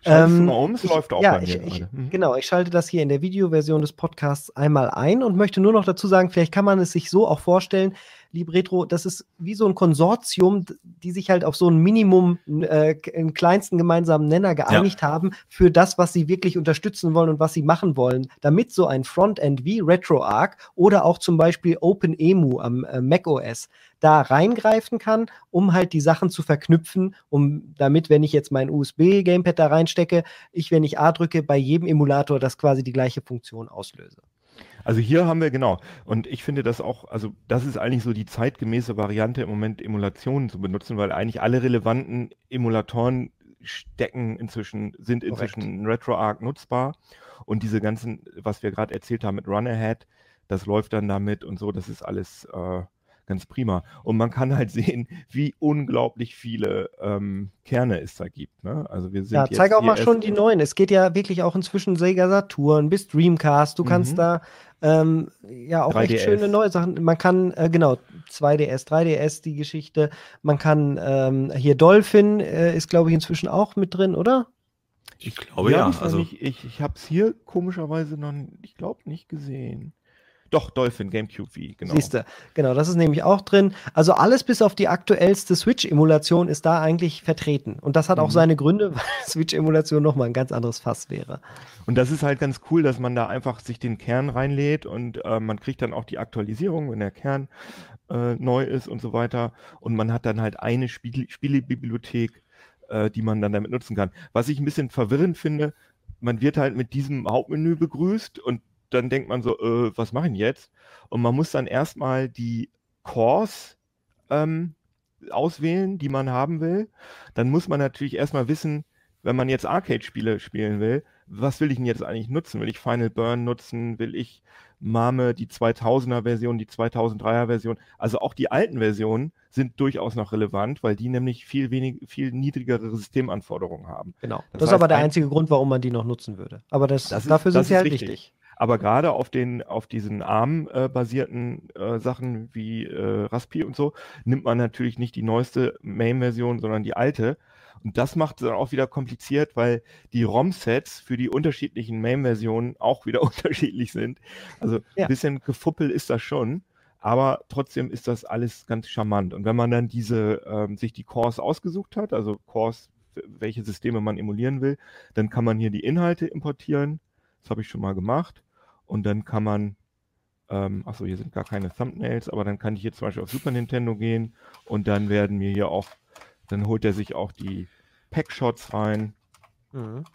Ähm, mal um, es ich- läuft auch ja, bei mir ich, ich, gerade. Mhm. Genau, ich schalte das hier in der Videoversion des Podcasts einmal ein und möchte nur noch dazu sagen, vielleicht kann man es sich so auch vorstellen, Libretro, das ist wie so ein Konsortium, die sich halt auf so ein Minimum, äh, einen kleinsten gemeinsamen Nenner geeinigt haben für das, was sie wirklich unterstützen wollen und was sie machen wollen, damit so ein Frontend wie RetroArch oder auch zum Beispiel OpenEMU am äh, macOS da reingreifen kann, um halt die Sachen zu verknüpfen, um damit, wenn ich jetzt mein USB-Gamepad da reinstecke, ich, wenn ich A drücke, bei jedem Emulator das quasi die gleiche Funktion auslöse. Also hier haben wir genau. Und ich finde das auch, also das ist eigentlich so die zeitgemäße Variante im Moment Emulationen zu benutzen, weil eigentlich alle relevanten Emulatoren stecken inzwischen, sind inzwischen in RetroArch nutzbar. Und diese ganzen, was wir gerade erzählt haben mit Run Ahead, das läuft dann damit und so, das ist alles äh, ganz prima. Und man kann halt sehen, wie unglaublich viele ähm, Kerne es da gibt. Ne? Also wir sind Ja, jetzt zeige auch mal schon die neuen. Es geht ja wirklich auch inzwischen Sega Saturn bis Dreamcast. Du kannst Mhm. da ähm, ja auch echt 3DS. schöne neue Sachen. Man kann, äh, genau, 2DS, 3DS, die Geschichte. Man kann ähm, hier Dolphin äh, ist, glaube ich, inzwischen auch mit drin, oder? Ich glaube ja. noch Also ich ich habe es hier komischerweise noch, ich glaube, nicht gesehen. Doch, Dolphin, GameCube V, genau. Siehst du, genau, das ist nämlich auch drin. Also alles bis auf die aktuellste Switch-Emulation ist da eigentlich vertreten. Und das hat auch mhm. seine Gründe, weil Switch-Emulation nochmal ein ganz anderes Fass wäre. Und das ist halt ganz cool, dass man da einfach sich den Kern reinlädt und äh, man kriegt dann auch die Aktualisierung, wenn der Kern äh, neu ist und so weiter. Und man hat dann halt eine Spiel Spielebibliothek, äh, die man dann damit nutzen kann. Was ich ein bisschen verwirrend finde, man wird halt mit diesem Hauptmenü begrüßt und dann denkt man so, äh, was mache ich jetzt? Und man muss dann erstmal die Cores ähm, auswählen, die man haben will. Dann muss man natürlich erstmal wissen, wenn man jetzt Arcade-Spiele spielen will, was will ich denn jetzt eigentlich nutzen? Will ich Final Burn nutzen? Will ich Mame, die 2000er Version, die 2003er Version? Also auch die alten Versionen sind durchaus noch relevant, weil die nämlich viel wenig, viel niedrigere Systemanforderungen haben. Genau. Das, das ist aber der einzige Grund, warum man die noch nutzen würde. Aber das, das dafür ist, sind sie halt wichtig. wichtig. Aber gerade auf den, auf diesen ARM-basierten äh, Sachen wie äh, Raspi und so, nimmt man natürlich nicht die neueste Main-Version, sondern die alte. Und das macht es dann auch wieder kompliziert, weil die ROM-Sets für die unterschiedlichen Main-Versionen auch wieder unterschiedlich sind. Also ja. ein bisschen gefuppelt ist das schon, aber trotzdem ist das alles ganz charmant. Und wenn man dann diese, ähm, sich die Cores ausgesucht hat, also Cores, welche Systeme man emulieren will, dann kann man hier die Inhalte importieren. Das habe ich schon mal gemacht. Und dann kann man, ähm, achso, hier sind gar keine Thumbnails, aber dann kann ich hier zum Beispiel auf Super Nintendo gehen und dann werden mir hier auch, dann holt er sich auch die Packshots rein. Mhm.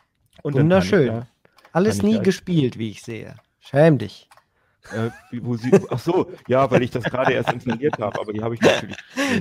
Und Wunderschön. Da, Alles nie gespielt, wie ich sehe. Schäm dich. Äh, sie, ach so, ja, weil ich das gerade erst installiert habe, aber die habe ich natürlich.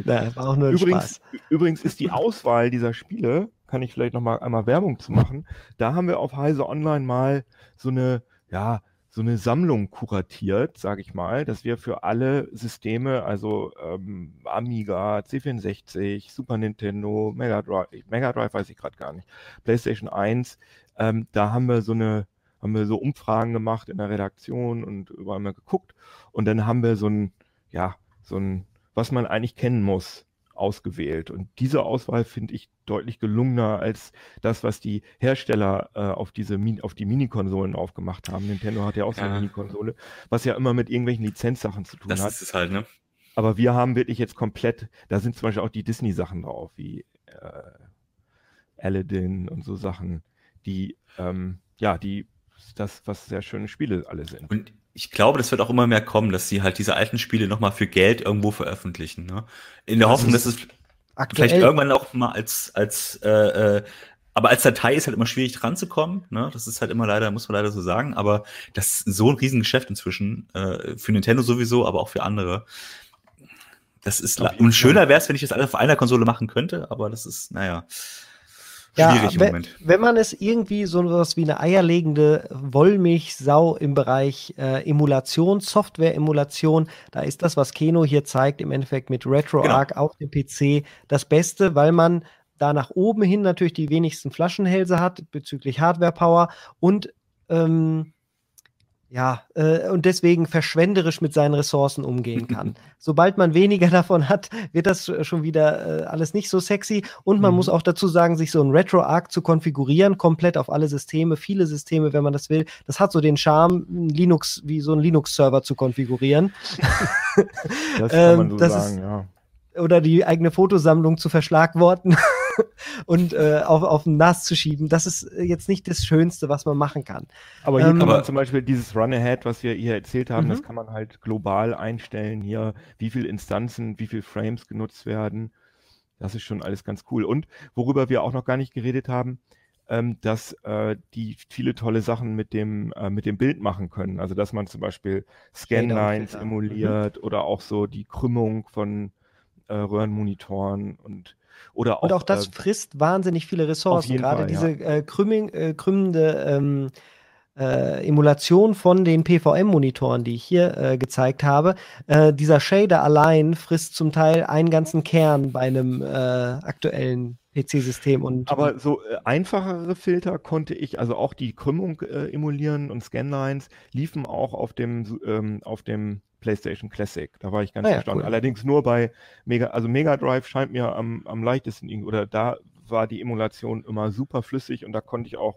Na, war auch nur übrigens, Spaß. übrigens ist die Auswahl dieser Spiele, kann ich vielleicht noch mal einmal Werbung zu machen. Da haben wir auf Heise Online mal so eine, ja, so eine Sammlung kuratiert, sage ich mal, dass wir für alle Systeme, also ähm, Amiga, C64, Super Nintendo, Mega Drive, Mega Drive weiß ich gerade gar nicht, PlayStation 1, ähm, da haben wir so eine, haben wir so Umfragen gemacht in der Redaktion und überall mal geguckt und dann haben wir so ein, ja, so ein, was man eigentlich kennen muss, ausgewählt. Und diese Auswahl finde ich deutlich gelungener als das, was die Hersteller äh, auf diese auf die Mini-Konsolen aufgemacht haben. Nintendo hat ja auch ja. Mini-Konsole, was ja immer mit irgendwelchen Lizenzsachen zu tun das hat. Das ist es halt, ne? Aber wir haben wirklich jetzt komplett, da sind zum Beispiel auch die Disney-Sachen drauf, wie äh, Aladdin und so Sachen, die, ähm, ja, die das, was sehr schöne Spiele alle sind. Und ich glaube, das wird auch immer mehr kommen, dass sie halt diese alten Spiele nochmal für Geld irgendwo veröffentlichen. Ne? In der das Hoffnung, dass es aktuell. vielleicht irgendwann auch mal als, als äh, äh, aber als Datei ist halt immer schwierig dran zu kommen. Ne? Das ist halt immer leider, muss man leider so sagen. Aber das ist so ein Riesengeschäft inzwischen. Äh, für Nintendo sowieso, aber auch für andere. Das ist und schöner wäre es, wenn ich das alles auf einer Konsole machen könnte, aber das ist, naja. Schwierig ja, im Moment. Wenn man es irgendwie so was wie eine eierlegende Wollmilchsau im Bereich äh, Emulation, Software-Emulation, da ist das, was Keno hier zeigt, im Endeffekt mit RetroArch genau. auf dem PC das Beste, weil man da nach oben hin natürlich die wenigsten Flaschenhälse hat bezüglich Hardware-Power und ähm, ja, äh, und deswegen verschwenderisch mit seinen Ressourcen umgehen kann. Sobald man weniger davon hat, wird das schon wieder äh, alles nicht so sexy. Und man mhm. muss auch dazu sagen, sich so ein RetroArch zu konfigurieren, komplett auf alle Systeme, viele Systeme, wenn man das will, das hat so den Charme, Linux, wie so ein Linux-Server zu konfigurieren. das kann man so ähm, sagen, ist, ja oder die eigene Fotosammlung zu verschlagworten und äh, auf, auf den NAS zu schieben. Das ist jetzt nicht das Schönste, was man machen kann. Aber hier ähm, kann man zum Beispiel dieses Run-Ahead, was wir hier erzählt haben, das mhm. kann man halt global einstellen. Hier, wie viele Instanzen, wie viele Frames genutzt werden. Das ist schon alles ganz cool. Und worüber wir auch noch gar nicht geredet haben, ähm, dass äh, die viele tolle Sachen mit dem, äh, mit dem Bild machen können. Also dass man zum Beispiel Scanlines emuliert mhm. oder auch so die Krümmung von äh, Röhrenmonitoren und oder auch, und auch das äh, frisst wahnsinnig viele Ressourcen. Gerade Fall, diese äh, krümming, äh, krümmende ähm, äh, Emulation von den PVM-Monitoren, die ich hier äh, gezeigt habe. Äh, dieser Shader allein frisst zum Teil einen ganzen Kern bei einem aktuellen PC-System. Und Aber so äh, einfachere Filter konnte ich, also auch die Krümmung äh, emulieren und Scanlines liefen auch auf dem, ähm, auf dem PlayStation Classic. Da war ich ganz ah, erstaunt. Cool. Allerdings nur bei Mega, also Mega Drive scheint mir am, am leichtesten, oder da war die Emulation immer super flüssig und da konnte ich auch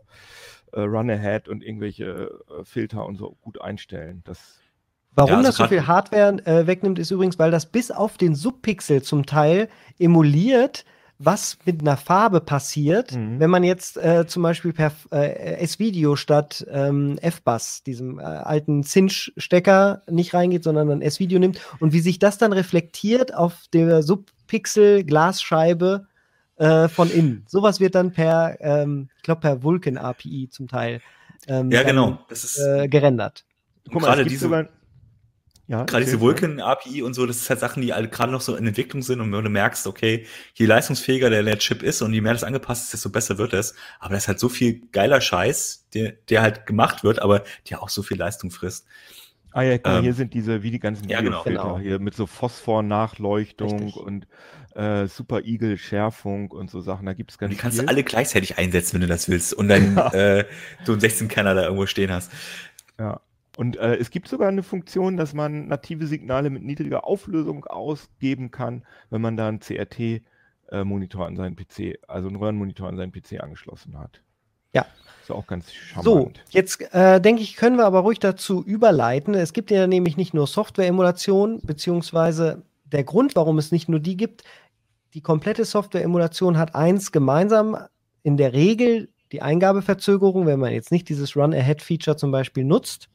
äh, Run Ahead und irgendwelche äh, Filter und so gut einstellen. Das Warum Ja, also das so viel Hardware äh, wegnimmt, ist übrigens, weil das bis auf den Subpixel zum Teil emuliert, was mit einer Farbe passiert, Mhm. wenn man jetzt äh, zum Beispiel per äh, S-Video statt ähm, F-Bus, diesem äh, alten Cinch-Stecker, nicht reingeht, sondern ein S-Video nimmt und wie sich das dann reflektiert auf der Subpixel-Glasscheibe äh, von innen. Sowas wird dann per, ähm, ich glaube, per Vulkan-API zum Teil ähm, Ja, dann, genau. Das ist äh, gerendert. Guck gerade es gibt diese- sogar- ja, gerade diese. Vulkan-API und so, das ist halt Sachen, die halt gerade noch so in Entwicklung sind und wenn du merkst, okay, je leistungsfähiger der, der Chip ist und je mehr das angepasst ist, desto besser wird es. Aber da ist halt so viel geiler Scheiß, der, der halt gemacht wird, aber der auch so viel Leistung frisst. Ah ja, mal, Ähm, hier sind diese, wie die ganzen ja, genau. Genau. hier mit so Phosphor-Nachleuchtung Richtig. und äh, Super Eagle-Schärfung und so Sachen. Da gibt es Und ganz die kannst viel. du alle gleichzeitig einsetzen, wenn du das willst. Und dann äh, du einen 16-Kerner da irgendwo stehen hast. Ja. Und äh, es gibt sogar eine Funktion, dass man native Signale mit niedriger Auflösung ausgeben kann, wenn man da einen CRT-Monitor an seinen PC, also einen Röhrenmonitor an seinen PC angeschlossen hat. Ja. Ist auch ganz charmant. So, jetzt äh, denke ich, können wir aber ruhig dazu überleiten. Es gibt ja nämlich nicht nur Software-Emulation, beziehungsweise der Grund, warum es nicht nur die gibt, die komplette Software-Emulation hat eins gemeinsam, in der Regel die Eingabeverzögerung, wenn man jetzt nicht dieses Run-Ahead-Feature zum Beispiel nutzt.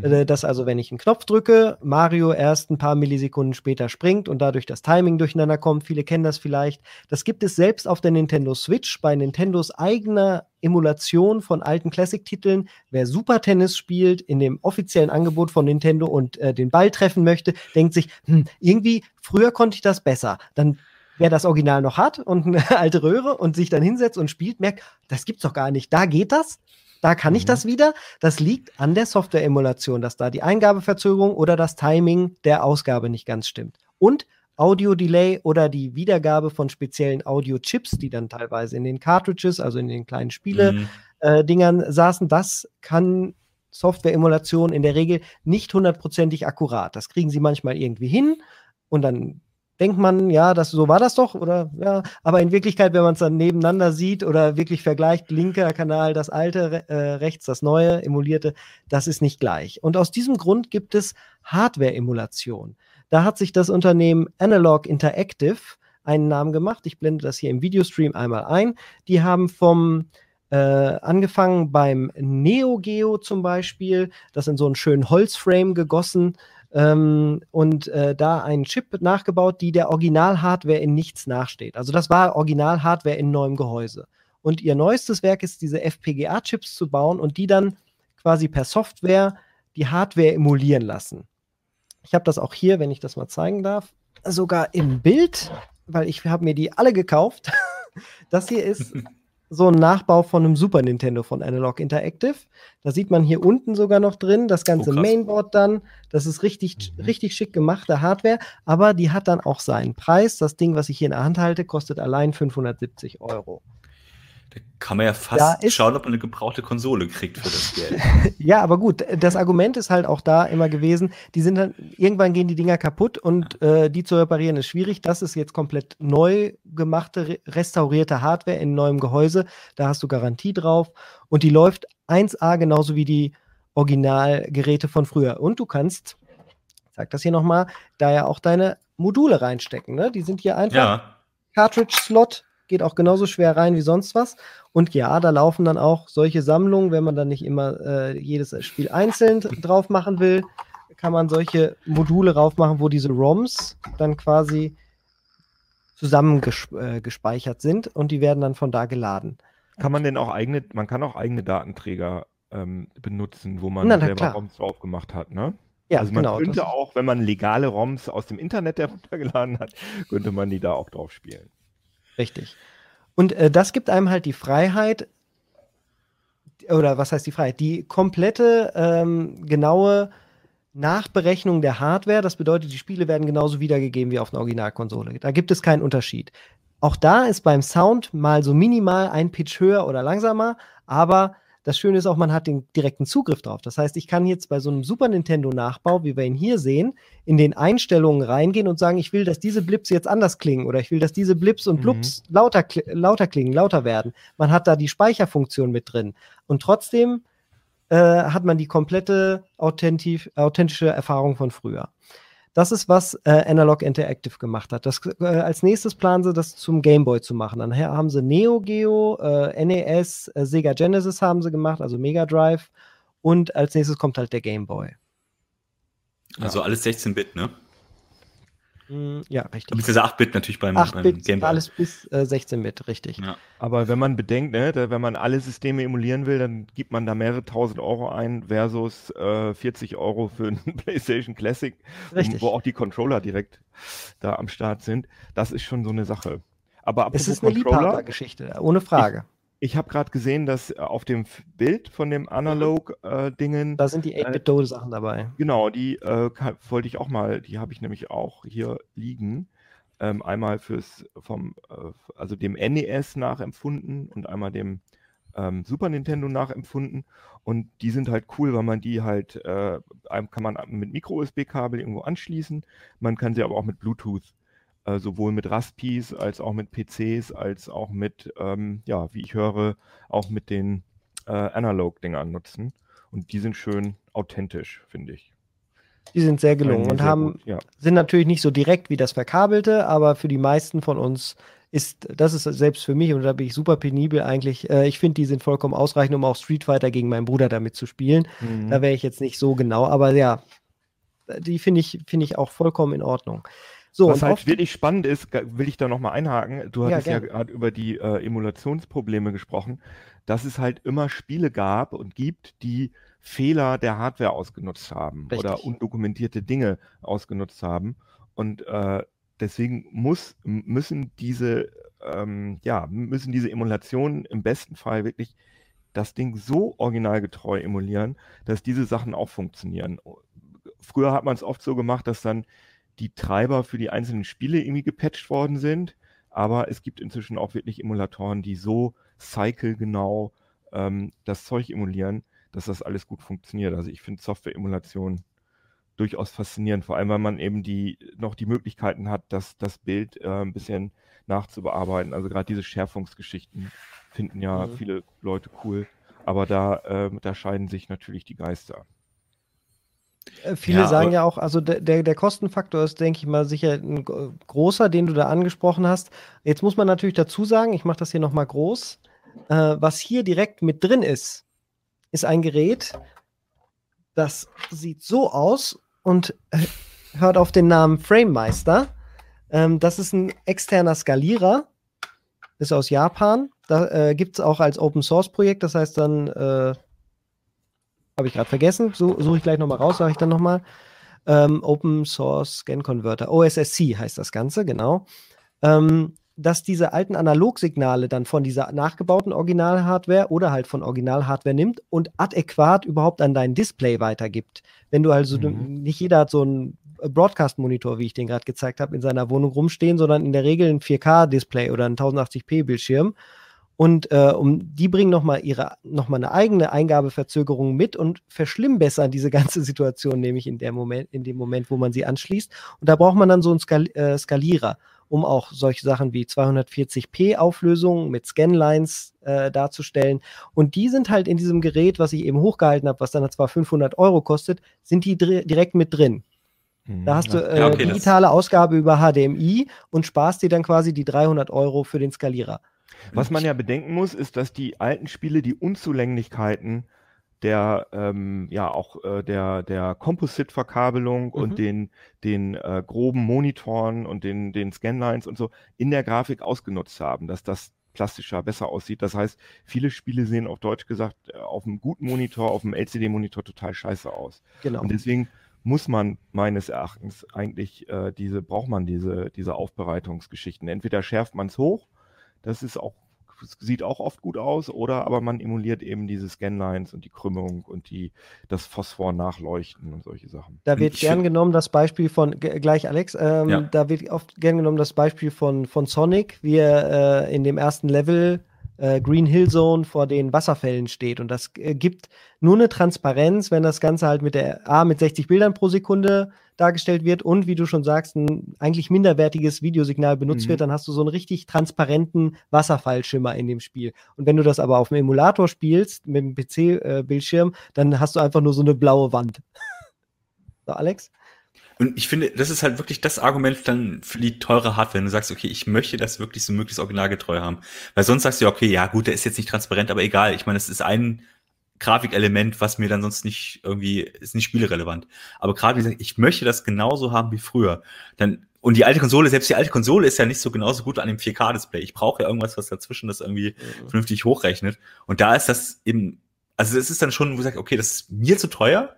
Äh, Dass also, wenn ich einen Knopf drücke, Mario erst ein paar Millisekunden später springt und dadurch das Timing durcheinander kommt. Viele kennen das vielleicht. Das gibt es selbst auf der Nintendo Switch bei Nintendos eigener Emulation von alten Classic-Titeln. Wer Super Tennis spielt in dem offiziellen Angebot von Nintendo und äh, den Ball treffen möchte, denkt sich, hm, irgendwie früher konnte ich das besser. Dann Wer das Original noch hat und eine alte Röhre und sich dann hinsetzt und spielt, merkt, das gibt's doch gar nicht. Da geht das. Da kann ich Mhm. das wieder. Das liegt an der Software-Emulation, dass da die Eingabeverzögerung oder das Timing der Ausgabe nicht ganz stimmt. Und Audio-Delay oder die Wiedergabe von speziellen Audio-Chips, die dann teilweise in den Cartridges, also in den kleinen Spiele, Mhm. äh, Dingern saßen, das kann Software-Emulation in der Regel nicht hundertprozentig akkurat. Das kriegen sie manchmal irgendwie hin und dann denkt man, ja, das, so war das doch, oder ja, aber in Wirklichkeit, wenn man es dann nebeneinander sieht oder wirklich vergleicht, linker Kanal das alte, äh, rechts das neue, emulierte, das ist nicht gleich. Und aus diesem Grund gibt es Hardware-Emulation. Da hat sich das Unternehmen Analog Interactive einen Namen gemacht. Ich blende das hier im Videostream einmal ein. Die haben vom äh, angefangen beim Neo Geo zum Beispiel, das in so einen schönen Holzframe gegossen ähm, und äh, da einen Chip nachgebaut, die der Original-Hardware in nichts nachsteht. Also das war Original-Hardware in neuem Gehäuse. Und ihr neuestes Werk ist, diese FPGA-Chips zu bauen und die dann quasi per Software die Hardware emulieren lassen. Ich habe das auch hier, wenn ich das mal zeigen darf, sogar im Bild, weil ich habe mir die alle gekauft. Das hier ist so ein Nachbau von einem Super Nintendo von Analog Interactive. Da sieht man hier unten sogar noch drin das ganze Oh. Mainboard dann. Das ist richtig, Mhm. richtig schick gemachte Hardware, aber die hat dann auch seinen Preis. Das Ding, was ich hier in der Hand halte, kostet allein 570 Euro. Da kann man ja fast schauen, ob man eine gebrauchte Konsole kriegt für das Geld. Ja, aber gut, das Argument ist halt auch da immer gewesen, die sind dann, irgendwann gehen die Dinger kaputt und äh, die zu reparieren ist schwierig. Das ist jetzt komplett neu gemachte, re- restaurierte Hardware in neuem Gehäuse. Da hast du Garantie drauf und die läuft 1A genauso wie die Originalgeräte von früher. Und du kannst, ich sag das hier nochmal, da ja auch deine Module reinstecken. Ne? Die sind hier einfach ja. Cartridge-Slot geht auch genauso schwer rein wie sonst was. Und ja, da laufen dann auch solche Sammlungen, wenn man dann nicht immer äh, jedes Spiel einzeln drauf machen will, kann man solche Module raufmachen, wo diese ROMs dann quasi zusammengespeichert äh, gespeichert sind und die werden dann von da geladen. Kann man denn auch eigene, man kann auch eigene Datenträger ähm, benutzen, wo man Na, selber klar. ROMs drauf gemacht hat, ne? Ja, also man genau. könnte auch, wenn man legale ROMs aus dem Internet heruntergeladen hat, könnte man die da auch drauf spielen. Richtig. Und äh, das gibt einem halt die Freiheit, oder was heißt die Freiheit? Die komplette, ähm, genaue Nachberechnung der Hardware. Das bedeutet, die Spiele werden genauso wiedergegeben wie auf einer Originalkonsole. Da gibt es keinen Unterschied. Auch da ist beim Sound mal so minimal ein Pitch höher oder langsamer, aber das Schöne ist auch, man hat den direkten Zugriff drauf. Das heißt, ich kann jetzt bei so einem Super Nintendo-Nachbau, wie wir ihn hier sehen, in den Einstellungen reingehen und sagen, ich will, dass diese Blips jetzt anders klingen oder ich will, dass diese Blips und Mhm. Blups lauter, kli- lauter klingen, lauter werden. Man hat da die Speicherfunktion mit drin. Und trotzdem äh, hat man die komplette authentisch, authentische Erfahrung von früher. Das ist, was äh, Analog Interactive gemacht hat. Das, äh, als nächstes planen sie, das zum Game Boy zu machen. Dann haben sie Neo Geo, äh, NES, äh, Sega Genesis haben sie gemacht, also Mega Drive. Und als nächstes kommt halt der Game Boy. Also ja. alles 16-Bit, ne? Mm, ja, richtig. Beziehungsweise 8-Bit natürlich beim, 8 beim Game Boy. Alles bis äh, 16-Bit, richtig. Ja. Aber wenn man bedenkt, ne, da, wenn man alle Systeme emulieren will, dann gibt man da mehrere tausend Euro ein versus äh, 40 Euro für einen PlayStation Classic, richtig. wo auch die Controller direkt da am Start sind. Das ist schon so eine Sache. Aber es ist eine Liebhabergeschichte, ohne Frage. Ich habe gerade gesehen, dass äh, auf dem Bild von dem Analog-Dingen. Mhm. Äh, da sind die 8-Bit-Sachen äh, dabei. Genau, die äh, wollte ich auch mal, die habe ich nämlich auch hier liegen. Ähm, einmal fürs vom, äh, also dem NES nachempfunden und einmal dem ähm, Super Nintendo nachempfunden. Und die sind halt cool, weil man die halt, äh, kann man mit Micro-USB-Kabel irgendwo anschließen. Man kann sie aber auch mit Bluetooth äh, sowohl mit Raspis als auch mit PCs, als auch mit, ähm, ja, wie ich höre, auch mit den äh, Analog-Dingern nutzen. Und die sind schön authentisch, finde ich. Die sind sehr gelungen und haben, gut, ja. sind natürlich nicht so direkt wie das Verkabelte, aber für die meisten von uns ist, das ist selbst für mich, und da bin ich super penibel eigentlich, äh, ich finde, die sind vollkommen ausreichend, um auch Street Fighter gegen meinen Bruder damit zu spielen. Mhm. Da wäre ich jetzt nicht so genau, aber ja, die finde ich, finde ich auch vollkommen in Ordnung. So, Was halt wirklich spannend ist, will ich da nochmal einhaken. Du hattest ja, ja gerade über die äh, Emulationsprobleme gesprochen, dass es halt immer Spiele gab und gibt, die Fehler der Hardware ausgenutzt haben Richtig. oder undokumentierte Dinge ausgenutzt haben. Und äh, deswegen muss, müssen diese, ähm, ja, müssen diese Emulationen im besten Fall wirklich das Ding so originalgetreu emulieren, dass diese Sachen auch funktionieren. Früher hat man es oft so gemacht, dass dann die Treiber für die einzelnen Spiele irgendwie gepatcht worden sind. Aber es gibt inzwischen auch wirklich Emulatoren, die so cycle-genau ähm, das Zeug emulieren, dass das alles gut funktioniert. Also ich finde Software-Emulation durchaus faszinierend, vor allem weil man eben die noch die Möglichkeiten hat, das, das Bild äh, ein bisschen nachzubearbeiten. Also gerade diese Schärfungsgeschichten finden ja mhm. viele Leute cool, aber da, äh, da scheiden sich natürlich die Geister. Äh, viele ja, sagen ja auch, also der, der Kostenfaktor ist, denke ich mal, sicher ein großer, den du da angesprochen hast. Jetzt muss man natürlich dazu sagen, ich mache das hier nochmal groß. Äh, was hier direkt mit drin ist, ist ein Gerät, das sieht so aus und äh, hört auf den Namen FrameMeister. Ähm, das ist ein externer Skalierer, ist aus Japan. Da äh, gibt es auch als Open Source Projekt, das heißt dann äh, habe ich gerade vergessen. So, suche ich gleich nochmal raus, sage ich dann nochmal. Ähm, Open Source Scan Converter. OSSC heißt das Ganze, genau. Ähm, dass diese alten Analogsignale dann von dieser nachgebauten Original-Hardware oder halt von Original-Hardware nimmt und adäquat überhaupt an dein Display weitergibt. Wenn du also, mhm. nicht jeder hat so einen Broadcast-Monitor, wie ich den gerade gezeigt habe, in seiner Wohnung rumstehen, sondern in der Regel ein 4K-Display oder ein 1080p-Bildschirm. Und äh, um, die bringen nochmal ihre, noch mal eine eigene Eingabeverzögerung mit und verschlimmbessern diese ganze Situation, nämlich in, der Moment, in dem Moment, wo man sie anschließt. Und da braucht man dann so einen Skal äh, Skalierer, um auch solche Sachen wie 240p Auflösungen mit Scanlines äh, darzustellen. Und die sind halt in diesem Gerät, was ich eben hochgehalten habe, was dann zwar 500 Euro kostet, sind die direkt mit drin. Mhm. Da hast du äh, ja, okay, digitale Ausgabe über HDMI und sparst dir dann quasi die 300 Euro für den Skalierer. Was man ja bedenken muss, ist, dass die alten Spiele die Unzulänglichkeiten der ähm, ja auch äh, der der Composite-Verkabelung mhm. und den den äh, groben Monitoren und den den Scanlines und so in der Grafik ausgenutzt haben, dass das plastischer besser aussieht. Das heißt, viele Spiele sehen auf Deutsch gesagt äh, auf einem guten Monitor, auf einem LCD-Monitor total scheiße aus. Genau. Und deswegen muss man meines Erachtens eigentlich äh, diese braucht man diese diese Aufbereitungsgeschichten. Entweder schärft man es hoch das ist auch, sieht auch oft gut aus, oder aber man emuliert eben diese Scanlines und die Krümmung und die, das Phosphor-Nachleuchten und solche Sachen. Da wird gern genommen das Beispiel von, gleich Alex, ähm, ja. da wird oft gern genommen das Beispiel von, von Sonic, wie er äh, in dem ersten Level äh, Green Hill Zone vor den Wasserfällen steht. Und das äh, gibt nur eine Transparenz, wenn das Ganze halt mit der A mit 60 Bildern pro Sekunde dargestellt wird und wie du schon sagst, ein eigentlich minderwertiges Videosignal benutzt Mhm. wird, dann hast du so einen richtig transparenten Wasserfallschimmer in dem Spiel. Und wenn du das aber auf dem Emulator spielst, mit dem PC-Bildschirm, dann hast du einfach nur so eine blaue Wand. so, Alex? Und ich finde, das ist halt wirklich das Argument dann für die teure Hardware, wenn du sagst, okay, ich möchte das wirklich so möglichst originalgetreu haben. Weil sonst sagst du ja, okay, ja gut, der ist jetzt nicht transparent, aber egal. Ich meine, es ist ein Grafikelement, was mir dann sonst nicht irgendwie, ist nicht spielerelevant. Aber gerade wie gesagt, ich möchte das genauso haben wie früher. Dann, und die alte Konsole, selbst die alte Konsole ist ja nicht so genauso gut an dem 4K-Display. Ich brauche ja irgendwas, was dazwischen das irgendwie vernünftig hochrechnet. Und da ist das eben, also es ist dann schon, wo ich sage, okay, das ist mir zu teuer.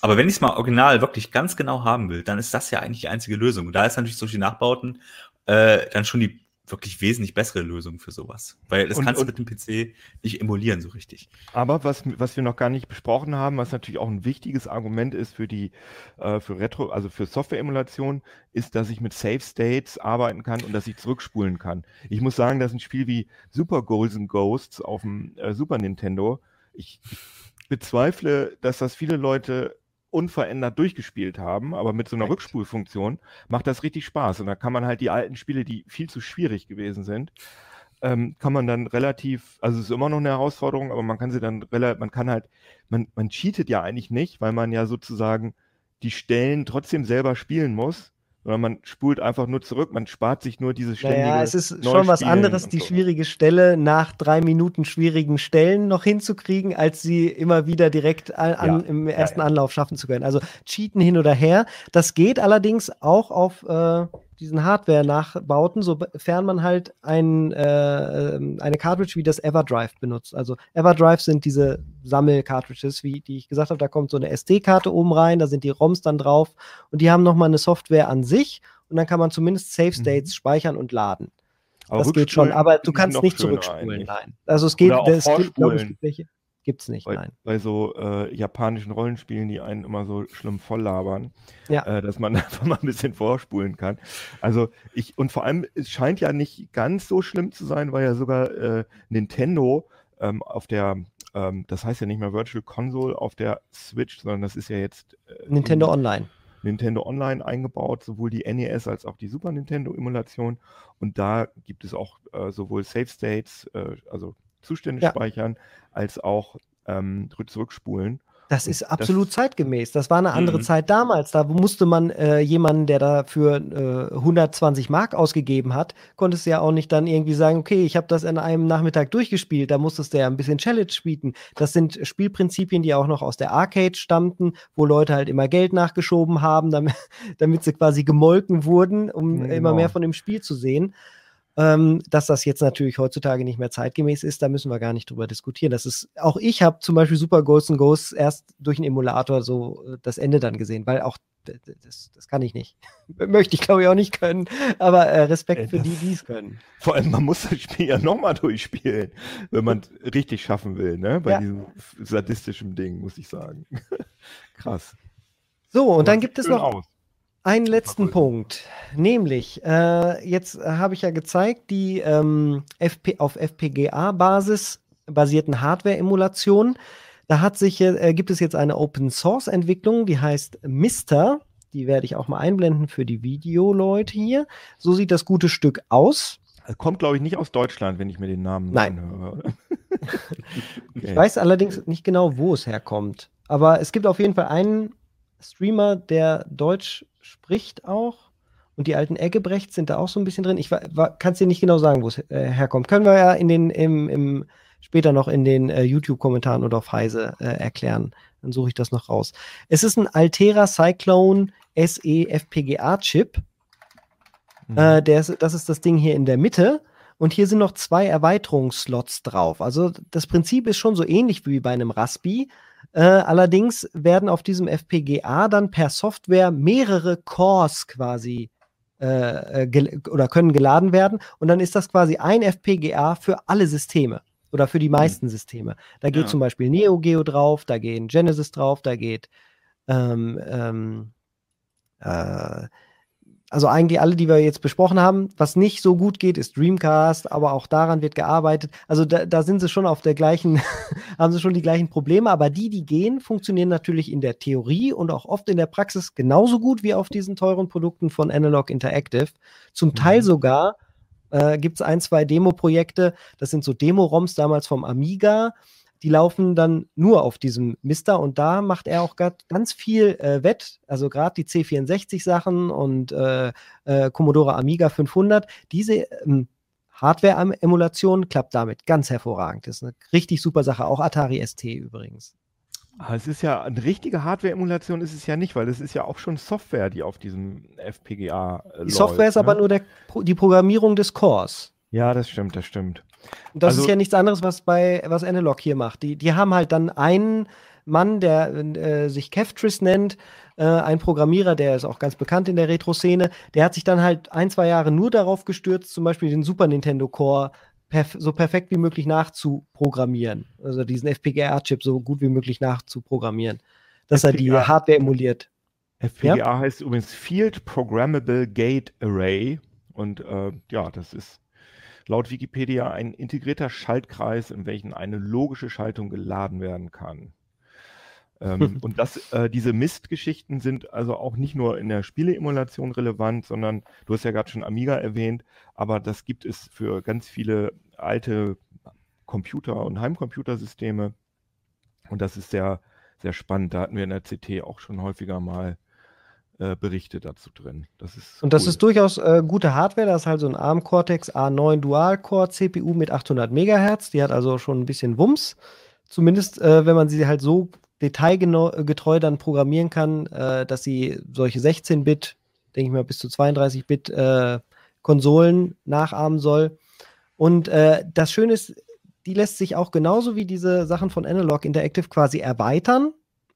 Aber wenn ich es mal original wirklich ganz genau haben will, dann ist das ja eigentlich die einzige Lösung. Und da ist natürlich die Nachbauten äh, dann schon die wirklich wesentlich bessere Lösung für sowas. Weil das Und- kannst du mit dem PC nicht emulieren so richtig. Aber was, was wir noch gar nicht besprochen haben, was natürlich auch ein wichtiges Argument ist für die äh, für Retro, also für Software-Emulation, ist, dass ich mit Save States arbeiten kann und dass ich zurückspulen kann. Ich muss sagen, dass ein Spiel wie Super Goals and Ghosts auf dem äh, Super Nintendo, ich bezweifle, dass das viele Leute unverändert durchgespielt haben, aber mit so einer. Rückspulfunktion macht das richtig Spaß. Und da kann man halt die alten Spiele, die viel zu schwierig gewesen sind, ähm, kann man dann relativ, also es ist immer noch eine Herausforderung, aber man kann sie dann relativ, man kann halt, man, man cheatet ja eigentlich nicht, weil man ja sozusagen die Stellen trotzdem selber spielen muss, sondern man spult einfach nur zurück, man spart sich nur diese ständige Naja, es ist schon was anderes, die so. schwierige Stelle nach drei Minuten schwierigen Stellen noch hinzukriegen, als sie immer wieder direkt an, Ja, im ja, ersten ja. Anlauf schaffen zu können. Also cheaten hin oder her. Das geht allerdings auch auf äh, diesen Hardware-Nachbauten, sofern man halt ein, äh, eine Cartridge wie das Everdrive benutzt. Also Everdrive sind diese Sammel-Cartridges, wie die ich gesagt habe, da kommt so eine SD-Karte oben rein, da sind die ROMs dann drauf und die haben nochmal eine Software an sich und dann kann man zumindest Save States Mhm. speichern und laden. Aber das geht schon, aber du kannst nicht zurückspulen, eigentlich. nein. Also es geht, es gibt, glaube ich, welche. Gibt's nicht, Bei, nein. bei so äh, japanischen Rollenspielen, die einen immer so schlimm voll labern, Ja. äh, dass man einfach mal ein bisschen vorspulen kann. Also ich, und vor allem, es scheint ja nicht ganz so schlimm zu sein, weil ja sogar äh, Nintendo ähm, auf der, ähm, das heißt ja nicht mehr Virtual Console auf der Switch, sondern das ist ja jetzt äh, Nintendo in Online. Nintendo Online eingebaut, sowohl die NES als auch die Super Nintendo Emulation. Und da gibt es auch äh, sowohl Save States, äh, also Zustände Ja. speichern, als auch ähm, zurückspulen. Das ist absolut das- zeitgemäß. Das war eine andere Mhm. Zeit damals. Da musste man äh, jemanden, der dafür äh, 120 Mark ausgegeben hat, konntest du ja auch nicht dann irgendwie sagen, okay, ich habe das in einem Nachmittag durchgespielt. Da musstest du ja ein bisschen Challenge bieten. Das sind Spielprinzipien, die auch noch aus der Arcade stammten, wo Leute halt immer Geld nachgeschoben haben, damit, damit sie quasi gemolken wurden, um Ja, immer genau. mehr von dem Spiel zu sehen. Ähm, dass das jetzt natürlich heutzutage nicht mehr zeitgemäß ist, da müssen wir gar nicht drüber diskutieren. Das ist, auch ich habe zum Beispiel Super Ghosts and Ghosts erst durch einen Emulator so äh, das Ende dann gesehen, weil auch das, das kann ich nicht. Möchte ich glaube ich auch nicht können, aber äh, Respekt Äh, für die, die es können. Vor allem, man muss das Spiel ja nochmal durchspielen, wenn man es richtig schaffen will, ne? Bei Ja. diesem sadistischen Ding, muss ich sagen. Krass. So, und dann gibt es noch aus. Einen letzten. Punkt, nämlich äh, jetzt habe ich ja gezeigt, die ähm, FP, auf FPGA-Basis basierten Hardware-Emulationen. Da hat sich, äh, gibt es jetzt eine Open-Source-Entwicklung, die heißt Mister. Die werde ich auch mal einblenden für die Videoleute hier. So sieht das gute Stück aus. Kommt, glaube ich, nicht aus Deutschland, wenn ich mir den Namen Nein. anhöre. oder? Ich Okay. weiß allerdings nicht genau, wo es herkommt. Aber es gibt auf jeden Fall einen Streamer, der Deutsch spricht auch. Und die alten Eggebrechts sind da auch so ein bisschen drin. Ich kann es dir nicht genau sagen, wo es äh, herkommt. Können wir ja in den, im, im, später noch in den äh, YouTube-Kommentaren oder auf Heise äh, erklären. Dann suche ich das noch raus. Es ist ein Altera Cyclone SE FPGA-Chip. Mhm. Äh, das ist das Ding hier in der Mitte. Und hier sind noch zwei Erweiterungsslots drauf. Also das Prinzip ist schon so ähnlich wie bei einem Raspi. Äh, allerdings werden auf diesem FPGA dann per Software mehrere Cores quasi äh, gel oder können geladen werden. Und dann ist das quasi ein FPGA für alle Systeme oder für die meisten Systeme. Da geht Ja. zum Beispiel Neo Geo drauf, da gehen Genesis drauf, da geht ähm, ähm, äh, also eigentlich alle, die wir jetzt besprochen haben. Was nicht so gut geht, ist Dreamcast, aber auch daran wird gearbeitet. Also da, da sind sie schon auf der gleichen, haben sie schon die gleichen Probleme, aber die, die gehen, funktionieren natürlich in der Theorie und auch oft in der Praxis genauso gut wie auf diesen teuren Produkten von Analog Interactive. Zum Teil mhm. sogar äh, gibt es ein, zwei Demo-Projekte, das sind so Demo-ROMs damals vom Amiga, die laufen dann nur auf diesem Mister und da macht er auch ganz viel äh, Wett, also gerade die C64-Sachen und äh, äh, Commodore Amiga 500, diese ähm, Hardware-Emulation klappt damit ganz hervorragend. Das ist eine richtig super Sache, auch Atari ST übrigens. Es ist ja eine richtige Hardware-Emulation ist es ja nicht, weil es ist ja auch schon Software, die auf diesem FPGA äh, Die läuft, Software ist ne? aber nur der, die Programmierung des Cores. Ja, das stimmt, das stimmt. Und das also, ist ja nichts anderes, was bei was Analog hier macht. Die, die haben halt dann einen Mann, der äh, sich Keftris nennt, äh, ein Programmierer, der ist auch ganz bekannt in der Retro-Szene, der hat sich dann halt ein, zwei Jahre nur darauf gestürzt, zum Beispiel den Super Nintendo Core perf so perfekt wie möglich nachzuprogrammieren. Also diesen FPGA-Chip so gut wie möglich nachzuprogrammieren. Dass FPGA. er die Hardware emuliert. FPGA ja? heißt übrigens Field Programmable Gate Array. Und äh, ja, das ist laut Wikipedia ein integrierter Schaltkreis, in welchen eine logische Schaltung geladen werden kann. ähm, und das, äh, diese Mistgeschichten sind also auch nicht nur in der Spieleemulation relevant, sondern du hast ja gerade schon Amiga erwähnt, aber das gibt es für ganz viele alte Computer- und Heimcomputersysteme. Und das ist sehr, sehr spannend. Da hatten wir in der CT auch schon häufiger mal äh, Berichte dazu drin. Das ist und das cool. ist durchaus äh, gute Hardware. Das ist halt so ein ARM Cortex A9 Dual-Core CPU mit 800 MHz. Die hat also schon ein bisschen Wumms. Zumindest, äh, wenn man sie halt so detailgetreu dann programmieren kann, äh, dass sie solche 16-Bit, denke ich mal, bis zu 32-Bit äh, Konsolen nachahmen soll. Und äh, das Schöne ist, die lässt sich auch genauso wie diese Sachen von Analog Interactive quasi erweitern.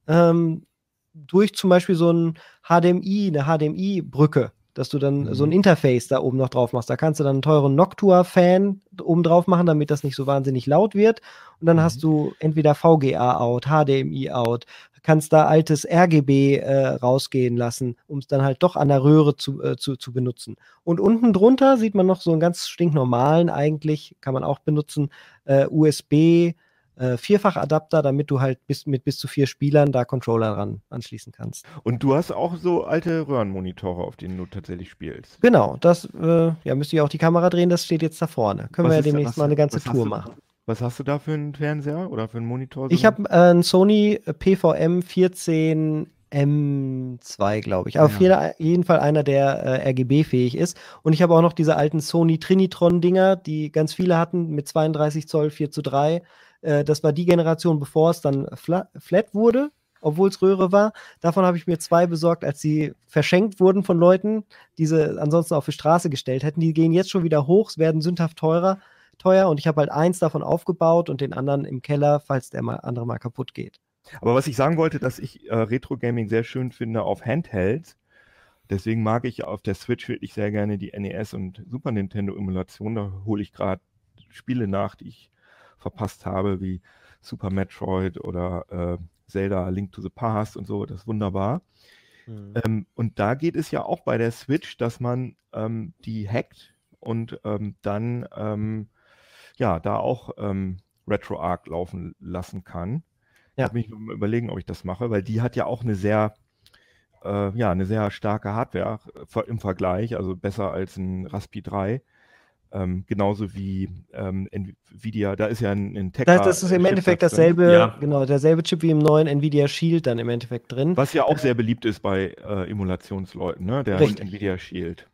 Ähm, durch zum Beispiel so ein HDMI, eine HDMI-Brücke, dass du dann mhm. so ein mhm. Interface da oben noch drauf machst. Da kannst du dann einen teuren Noctua-Fan oben drauf machen, damit das nicht so wahnsinnig laut wird. Und dann mhm. hast du entweder VGA-Out, HDMI-Out, kannst da altes RGB äh, rausgehen lassen, um es dann halt doch an der Röhre zu, äh, zu, zu benutzen. Und unten drunter sieht man noch so einen ganz stinknormalen, eigentlich kann man auch benutzen, äh, USB äh, Vierfachadapter, damit du halt bis, mit bis zu vier Spielern da Controller ran anschließen kannst. Und du hast auch so alte Röhrenmonitore, auf denen du tatsächlich spielst. Genau, das, äh, ja, müsst ihr auch die Kamera drehen, das steht jetzt da vorne. Können was wir ja demnächst mal eine ganze Tour machen. Was hast du da für einen Fernseher oder für einen Monitor? Ich habe äh, einen Sony PVM 14 M2, glaube ich. Aber ja. auf jeden, jeden Fall einer, der äh, RGB-fähig ist. Und ich habe auch noch diese alten Sony Trinitron-Dinger, die ganz viele hatten, mit 32 Zoll 4 zu 3. Äh, das war die Generation, bevor es dann flat, flat wurde, obwohl es Röhre war. Davon habe ich mir zwei besorgt, als sie verschenkt wurden von Leuten, die sie ansonsten auf die Straße gestellt hätten. Die gehen jetzt schon wieder hoch, es werden sündhaft teurer, teuer und ich habe halt eins davon aufgebaut und den anderen im Keller, falls der mal, andere mal kaputt geht. Aber was ich sagen wollte, dass ich äh, Retro Gaming sehr schön finde auf Handhelds. Deswegen mag ich auf der Switch wirklich sehr gerne die NES und Super Nintendo Emulation. Da hole ich gerade Spiele nach, die ich verpasst habe, wie Super Metroid oder äh, Zelda Link to the Past und so, das ist wunderbar. Mhm. Ähm, und da geht es ja auch bei der Switch, dass man ähm, die hackt und ähm, dann ähm, ja da auch ähm, RetroArch laufen lassen kann. Ja. Ich mich nur überlegen, ob ich das mache, weil die hat ja auch eine sehr äh, ja, eine sehr starke Hardware äh, im Vergleich, also besser als ein Raspi 3. Ähm, genauso wie ähm, Nvidia, da ist ja ein, ein Tech. Das, das ist im Endeffekt dasselbe, ja. genau, derselbe Chip wie im neuen Nvidia Shield dann im Endeffekt drin. Was ja auch sehr beliebt ist bei äh, Emulationsleuten, ne? Der Richtig. Nvidia Shield.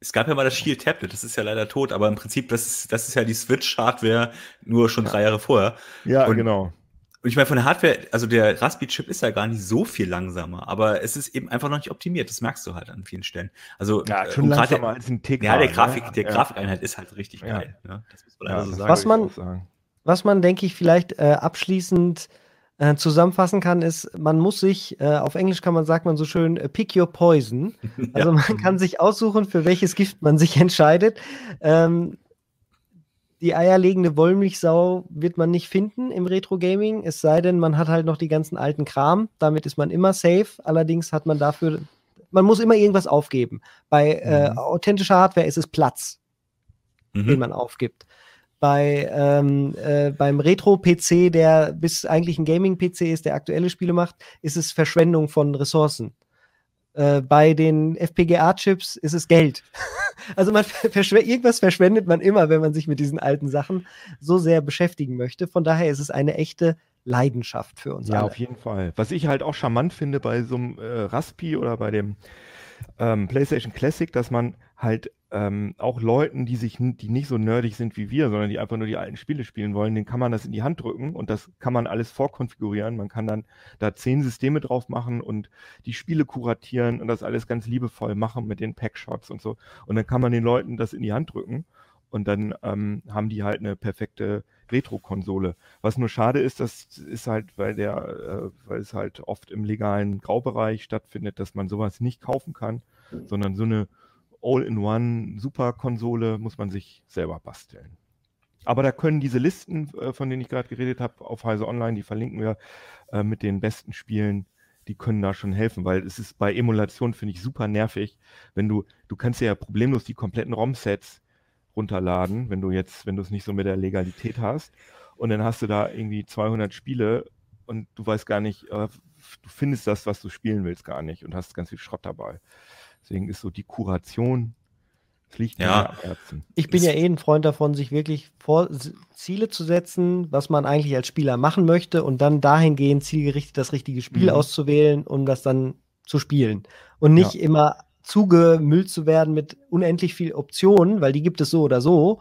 Es gab ja mal das Shield Tablet, das ist ja leider tot, aber im Prinzip, das ist, das ist ja die Switch-Hardware nur schon drei Jahre vorher. Ja, Und genau. Und ich meine, von der Hardware, also der Raspi-Chip ist ja gar nicht so viel langsamer, aber es ist eben einfach noch nicht optimiert. Das merkst du halt an vielen Stellen. Also ja, äh, schon langsamer als ein Tick. Ja, der Grafik, ne? der ja. Grafikeinheit ist halt richtig ja. geil. Ne? Das muss man ja, so sagen. Was man, was man, denke ich, vielleicht äh, abschließend äh, zusammenfassen kann, ist, man muss sich, äh, auf Englisch kann man, sagt man so schön, äh, pick your poison. Also man kann sich aussuchen, für welches Gift man sich entscheidet. Ähm, die eierlegende Wollmilchsau wird man nicht finden im Retro-Gaming, es sei denn, man hat halt noch die ganzen alten Kram. Damit ist man immer safe. Allerdings hat man dafür man muss immer irgendwas aufgeben. Bei äh, Mhm. authentischer Hardware ist es Platz, den Mhm. man aufgibt. Bei, ähm, äh, beim Retro-PC, der bis eigentlich ein Gaming-PC ist, der aktuelle Spiele macht, ist es Verschwendung von Ressourcen. Äh, bei den FPGA-Chips ist es Geld. also man verschw irgendwas verschwendet man immer, wenn man sich mit diesen alten Sachen so sehr beschäftigen möchte. Von daher ist es eine echte Leidenschaft für uns Ja, alle. auf jeden Fall. Was ich halt auch charmant finde bei so einem äh, Raspi oder bei dem ähm, PlayStation Classic, dass man halt ähm, auch Leuten, die sich, die nicht so nerdig sind wie wir, sondern die einfach nur die alten Spiele spielen wollen, denen kann man das in die Hand drücken und das kann man alles vorkonfigurieren. Man kann dann da zehn Systeme drauf machen und die Spiele kuratieren und das alles ganz liebevoll machen mit den Packshots und so. Und dann kann man den Leuten das in die Hand drücken und dann ähm, haben die halt eine perfekte Retro-Konsole. Was nur schade ist, das ist halt, weil der, äh, weil es halt oft im legalen Graubereich stattfindet, dass man sowas nicht kaufen kann, sondern so eine All-in-One Super-Konsole muss man sich selber basteln. Aber da können diese Listen, äh, von denen ich gerade geredet habe, auf Heise Online, die verlinken wir äh, mit den besten Spielen, die können da schon helfen, weil es ist bei Emulation, finde ich, super nervig, wenn du, du kannst ja problemlos die kompletten ROM-Sets runterladen, wenn du jetzt, wenn du es nicht so mit der Legalität hast. Und dann hast du da irgendwie 200 Spiele und du weißt gar nicht, äh, du findest das, was du spielen willst, gar nicht und hast ganz viel Schrott dabei. Deswegen ist so die Kuration, das liegt mir Ja. am Herzen. Ich bin ja eh ein Freund davon, sich wirklich vor Ziele zu setzen, was man eigentlich als Spieler machen möchte und dann dahingehend zielgerichtet das richtige Spiel Mhm. auszuwählen, um das dann zu spielen. Und nicht immer zugemüllt zu werden mit unendlich viel Optionen, weil die gibt es so oder so.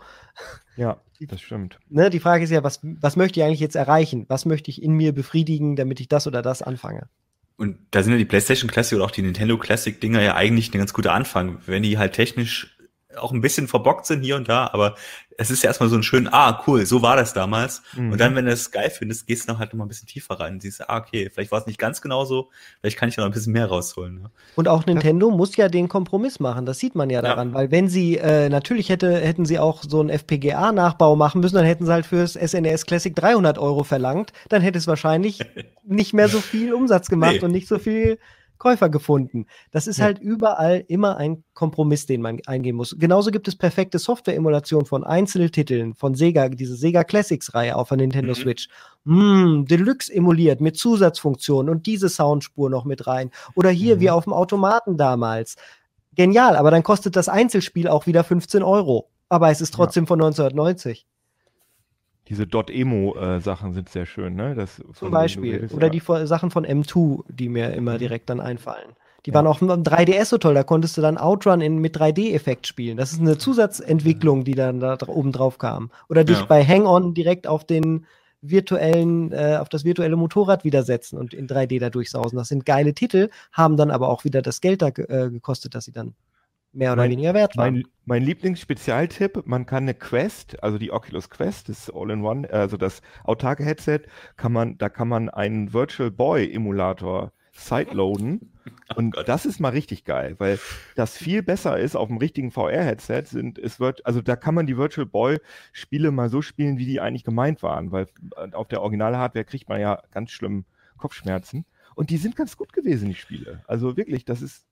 Ja, das stimmt. Ne, die Frage ist ja, was, was möchte ich eigentlich jetzt erreichen? Was möchte ich in mir befriedigen, damit ich das oder das anfange? Und da sind ja die PlayStation Classic oder auch die Nintendo Classic Dinger ja eigentlich ein ganz guter Anfang, wenn die halt technisch auch ein bisschen verbockt sind hier und da, aber es ist ja erstmal so ein schön, ah, cool, so war das damals. Mhm. Und dann, wenn du es geil findest, gehst du noch halt noch mal ein bisschen tiefer rein und siehst, ah, okay, vielleicht war es nicht ganz genau so, vielleicht kann ich noch ein bisschen mehr rausholen. Ne? Und auch Nintendo muss ja den Kompromiss machen. Das sieht man ja daran, weil wenn sie äh, natürlich hätte, hätten sie auch so einen FPGA-Nachbau machen müssen, dann hätten sie halt fürs SNES Classic 300 Euro verlangt. Dann hätte es wahrscheinlich nicht mehr so viel Umsatz gemacht Nee. und nicht so viel Käufer gefunden. Das ist Ja. halt überall immer ein Kompromiss, den man eingehen muss. Genauso gibt es perfekte Software-Emulation von Einzeltiteln, von Sega, diese Sega Classics-Reihe auf der Nintendo Mhm. Switch. Mm, Deluxe emuliert mit Zusatzfunktionen und diese Soundspur noch mit rein. Oder hier Mhm. wie auf dem Automaten damals. Genial, aber dann kostet das Einzelspiel auch wieder 15 Euro. Aber es ist Ja. trotzdem von 1990 Diese Dot-Emo-Sachen sind sehr schön, ne? Das, zum Beispiel. redest, Oder ja. die Sachen von M2, die mir immer direkt dann einfallen. Die Ja. waren auch im 3DS so toll, da konntest du dann Outrun in, mit 3D-Effekt spielen. Das ist eine Zusatzentwicklung, die dann da oben drauf kam. Oder dich Ja. bei Hang-On direkt auf den virtuellen, äh, auf das virtuelle Motorrad widersetzen und in 3D da durchsausen. Das sind geile Titel, haben dann aber auch wieder das Geld da äh, gekostet, dass sie dann mehr oder Mein- weniger wert waren. Mein, mein Lieblingsspezialtipp, man kann eine Quest, also die Oculus Quest, das All-in-One, also das autarke Headset, kann man, da kann man einen Virtual Boy Emulator sideloaden. Und Gott. das ist mal richtig geil, weil das viel besser ist auf dem richtigen VR-Headset. Sind, es wird, also da kann man die Virtual Boy-Spiele mal so spielen, wie die eigentlich gemeint waren, weil äh, auf der Original-Hardware kriegt man ja ganz schlimm Kopfschmerzen. Und die sind ganz gut gewesen, die Spiele. Also wirklich, das ist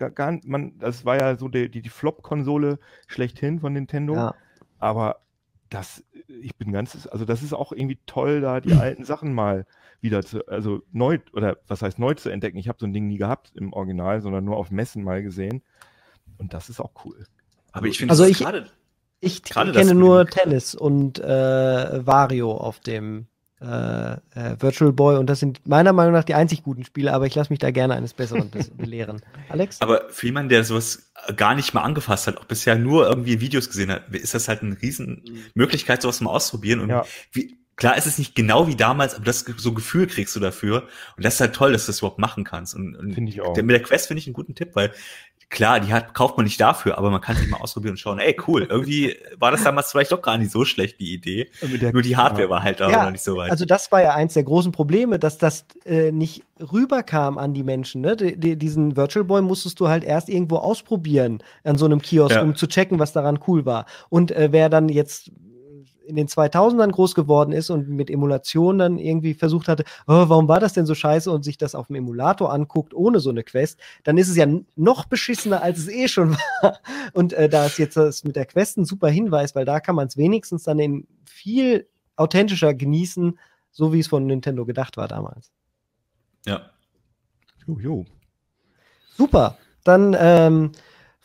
gar, gar man, das war ja so die, die, die Flop-Konsole schlechthin von Nintendo. ja. Aber das, ich bin ganz, also das ist auch irgendwie toll, da die alten Sachen mal wieder zu, also neu, oder was heißt neu zu entdecken. Ich habe so ein Ding nie gehabt im Original, sondern nur auf Messen mal gesehen. Und das ist auch cool. Aber ich finde, Also ich- gerade Ich kenne nur Tennis und äh, Wario auf dem äh, äh, Virtual Boy und das sind meiner Meinung nach die einzig guten Spiele, aber ich lasse mich da gerne eines Besseren bes- belehren. Alex? Aber für jemanden, der sowas gar nicht mal angefasst hat, auch bisher nur irgendwie Videos gesehen hat, ist das halt eine riesen Möglichkeit, sowas mal auszuprobieren. Und Ja. wie, klar ist es nicht genau wie damals, aber das so Gefühl kriegst du dafür. Und das ist halt toll, dass du das überhaupt machen kannst. Und, und Finde ich auch. der- mit der Quest finde ich einen guten Tipp, weil klar, die hat, kauft man nicht dafür, aber man kann sich mal ausprobieren und schauen, ey, cool, irgendwie war das damals vielleicht doch gar nicht so schlecht, die Idee. Nur die Hardware war halt aber Ja, noch nicht so weit. Also das war ja eins der großen Probleme, dass das äh, nicht rüberkam an die Menschen. Ne? Die, die, diesen Virtual Boy musstest du halt erst irgendwo ausprobieren an so einem Kiosk, Ja. um zu checken, was daran cool war. Und äh, wer dann jetzt in den 2000ern groß geworden ist und mit Emulation dann irgendwie versucht hatte, oh, warum war das denn so scheiße und sich das auf dem Emulator anguckt ohne so eine Quest, dann ist es ja noch beschissener, als es eh schon war. Und äh, da ist jetzt das mit der Quest ein super Hinweis, weil da kann man es wenigstens dann in viel authentischer genießen, so wie es von Nintendo gedacht war damals. Ja. Jo, jo. Super. Dann ähm,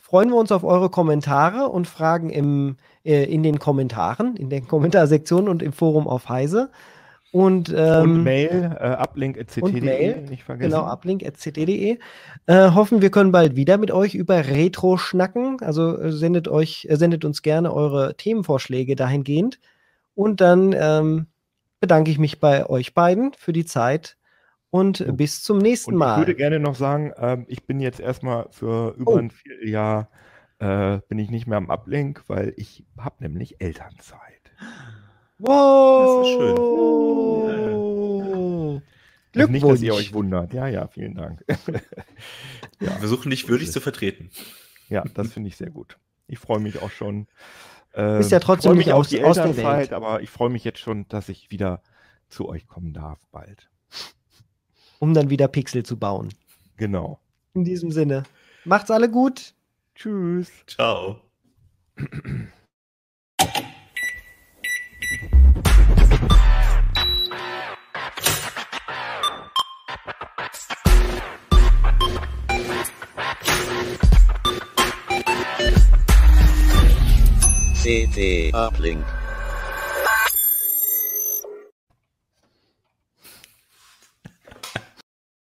freuen wir uns auf eure Kommentare und Fragen im, äh, in den Kommentaren, in den Kommentarsektionen und im Forum auf Heise. Und, ähm, und Mail, äh, uplink.ct.de, nicht vergessen. Genau, uplink.ct.de. Äh, hoffen, wir können bald wieder mit euch über Retro schnacken. Also äh, sendet, euch, äh, sendet uns gerne eure Themenvorschläge dahingehend. Und dann ähm, bedanke ich mich bei euch beiden für die Zeit und so. bis zum nächsten und Mal. Ich würde gerne noch sagen, äh, ich bin jetzt erstmal für über oh. ein Vierteljahr äh, bin ich nicht mehr am Uplink, weil ich habe nämlich Elternzeit. Wow! Das ist schön. Oh. Also nicht, dass ihr euch wundert. Ja, ja, vielen Dank. ja. Wir versuchen dich würdig zu vertreten. Ja, das finde ich sehr gut. Ich freue mich auch schon. Äh, ist ja trotzdem nicht auf die Elternzeit, aber ich freue mich jetzt schon, dass ich wieder zu euch kommen darf bald um dann wieder Pixel zu bauen. Genau. In diesem Sinne. Macht's alle gut. Tschüss. Ciao. CT Uplink.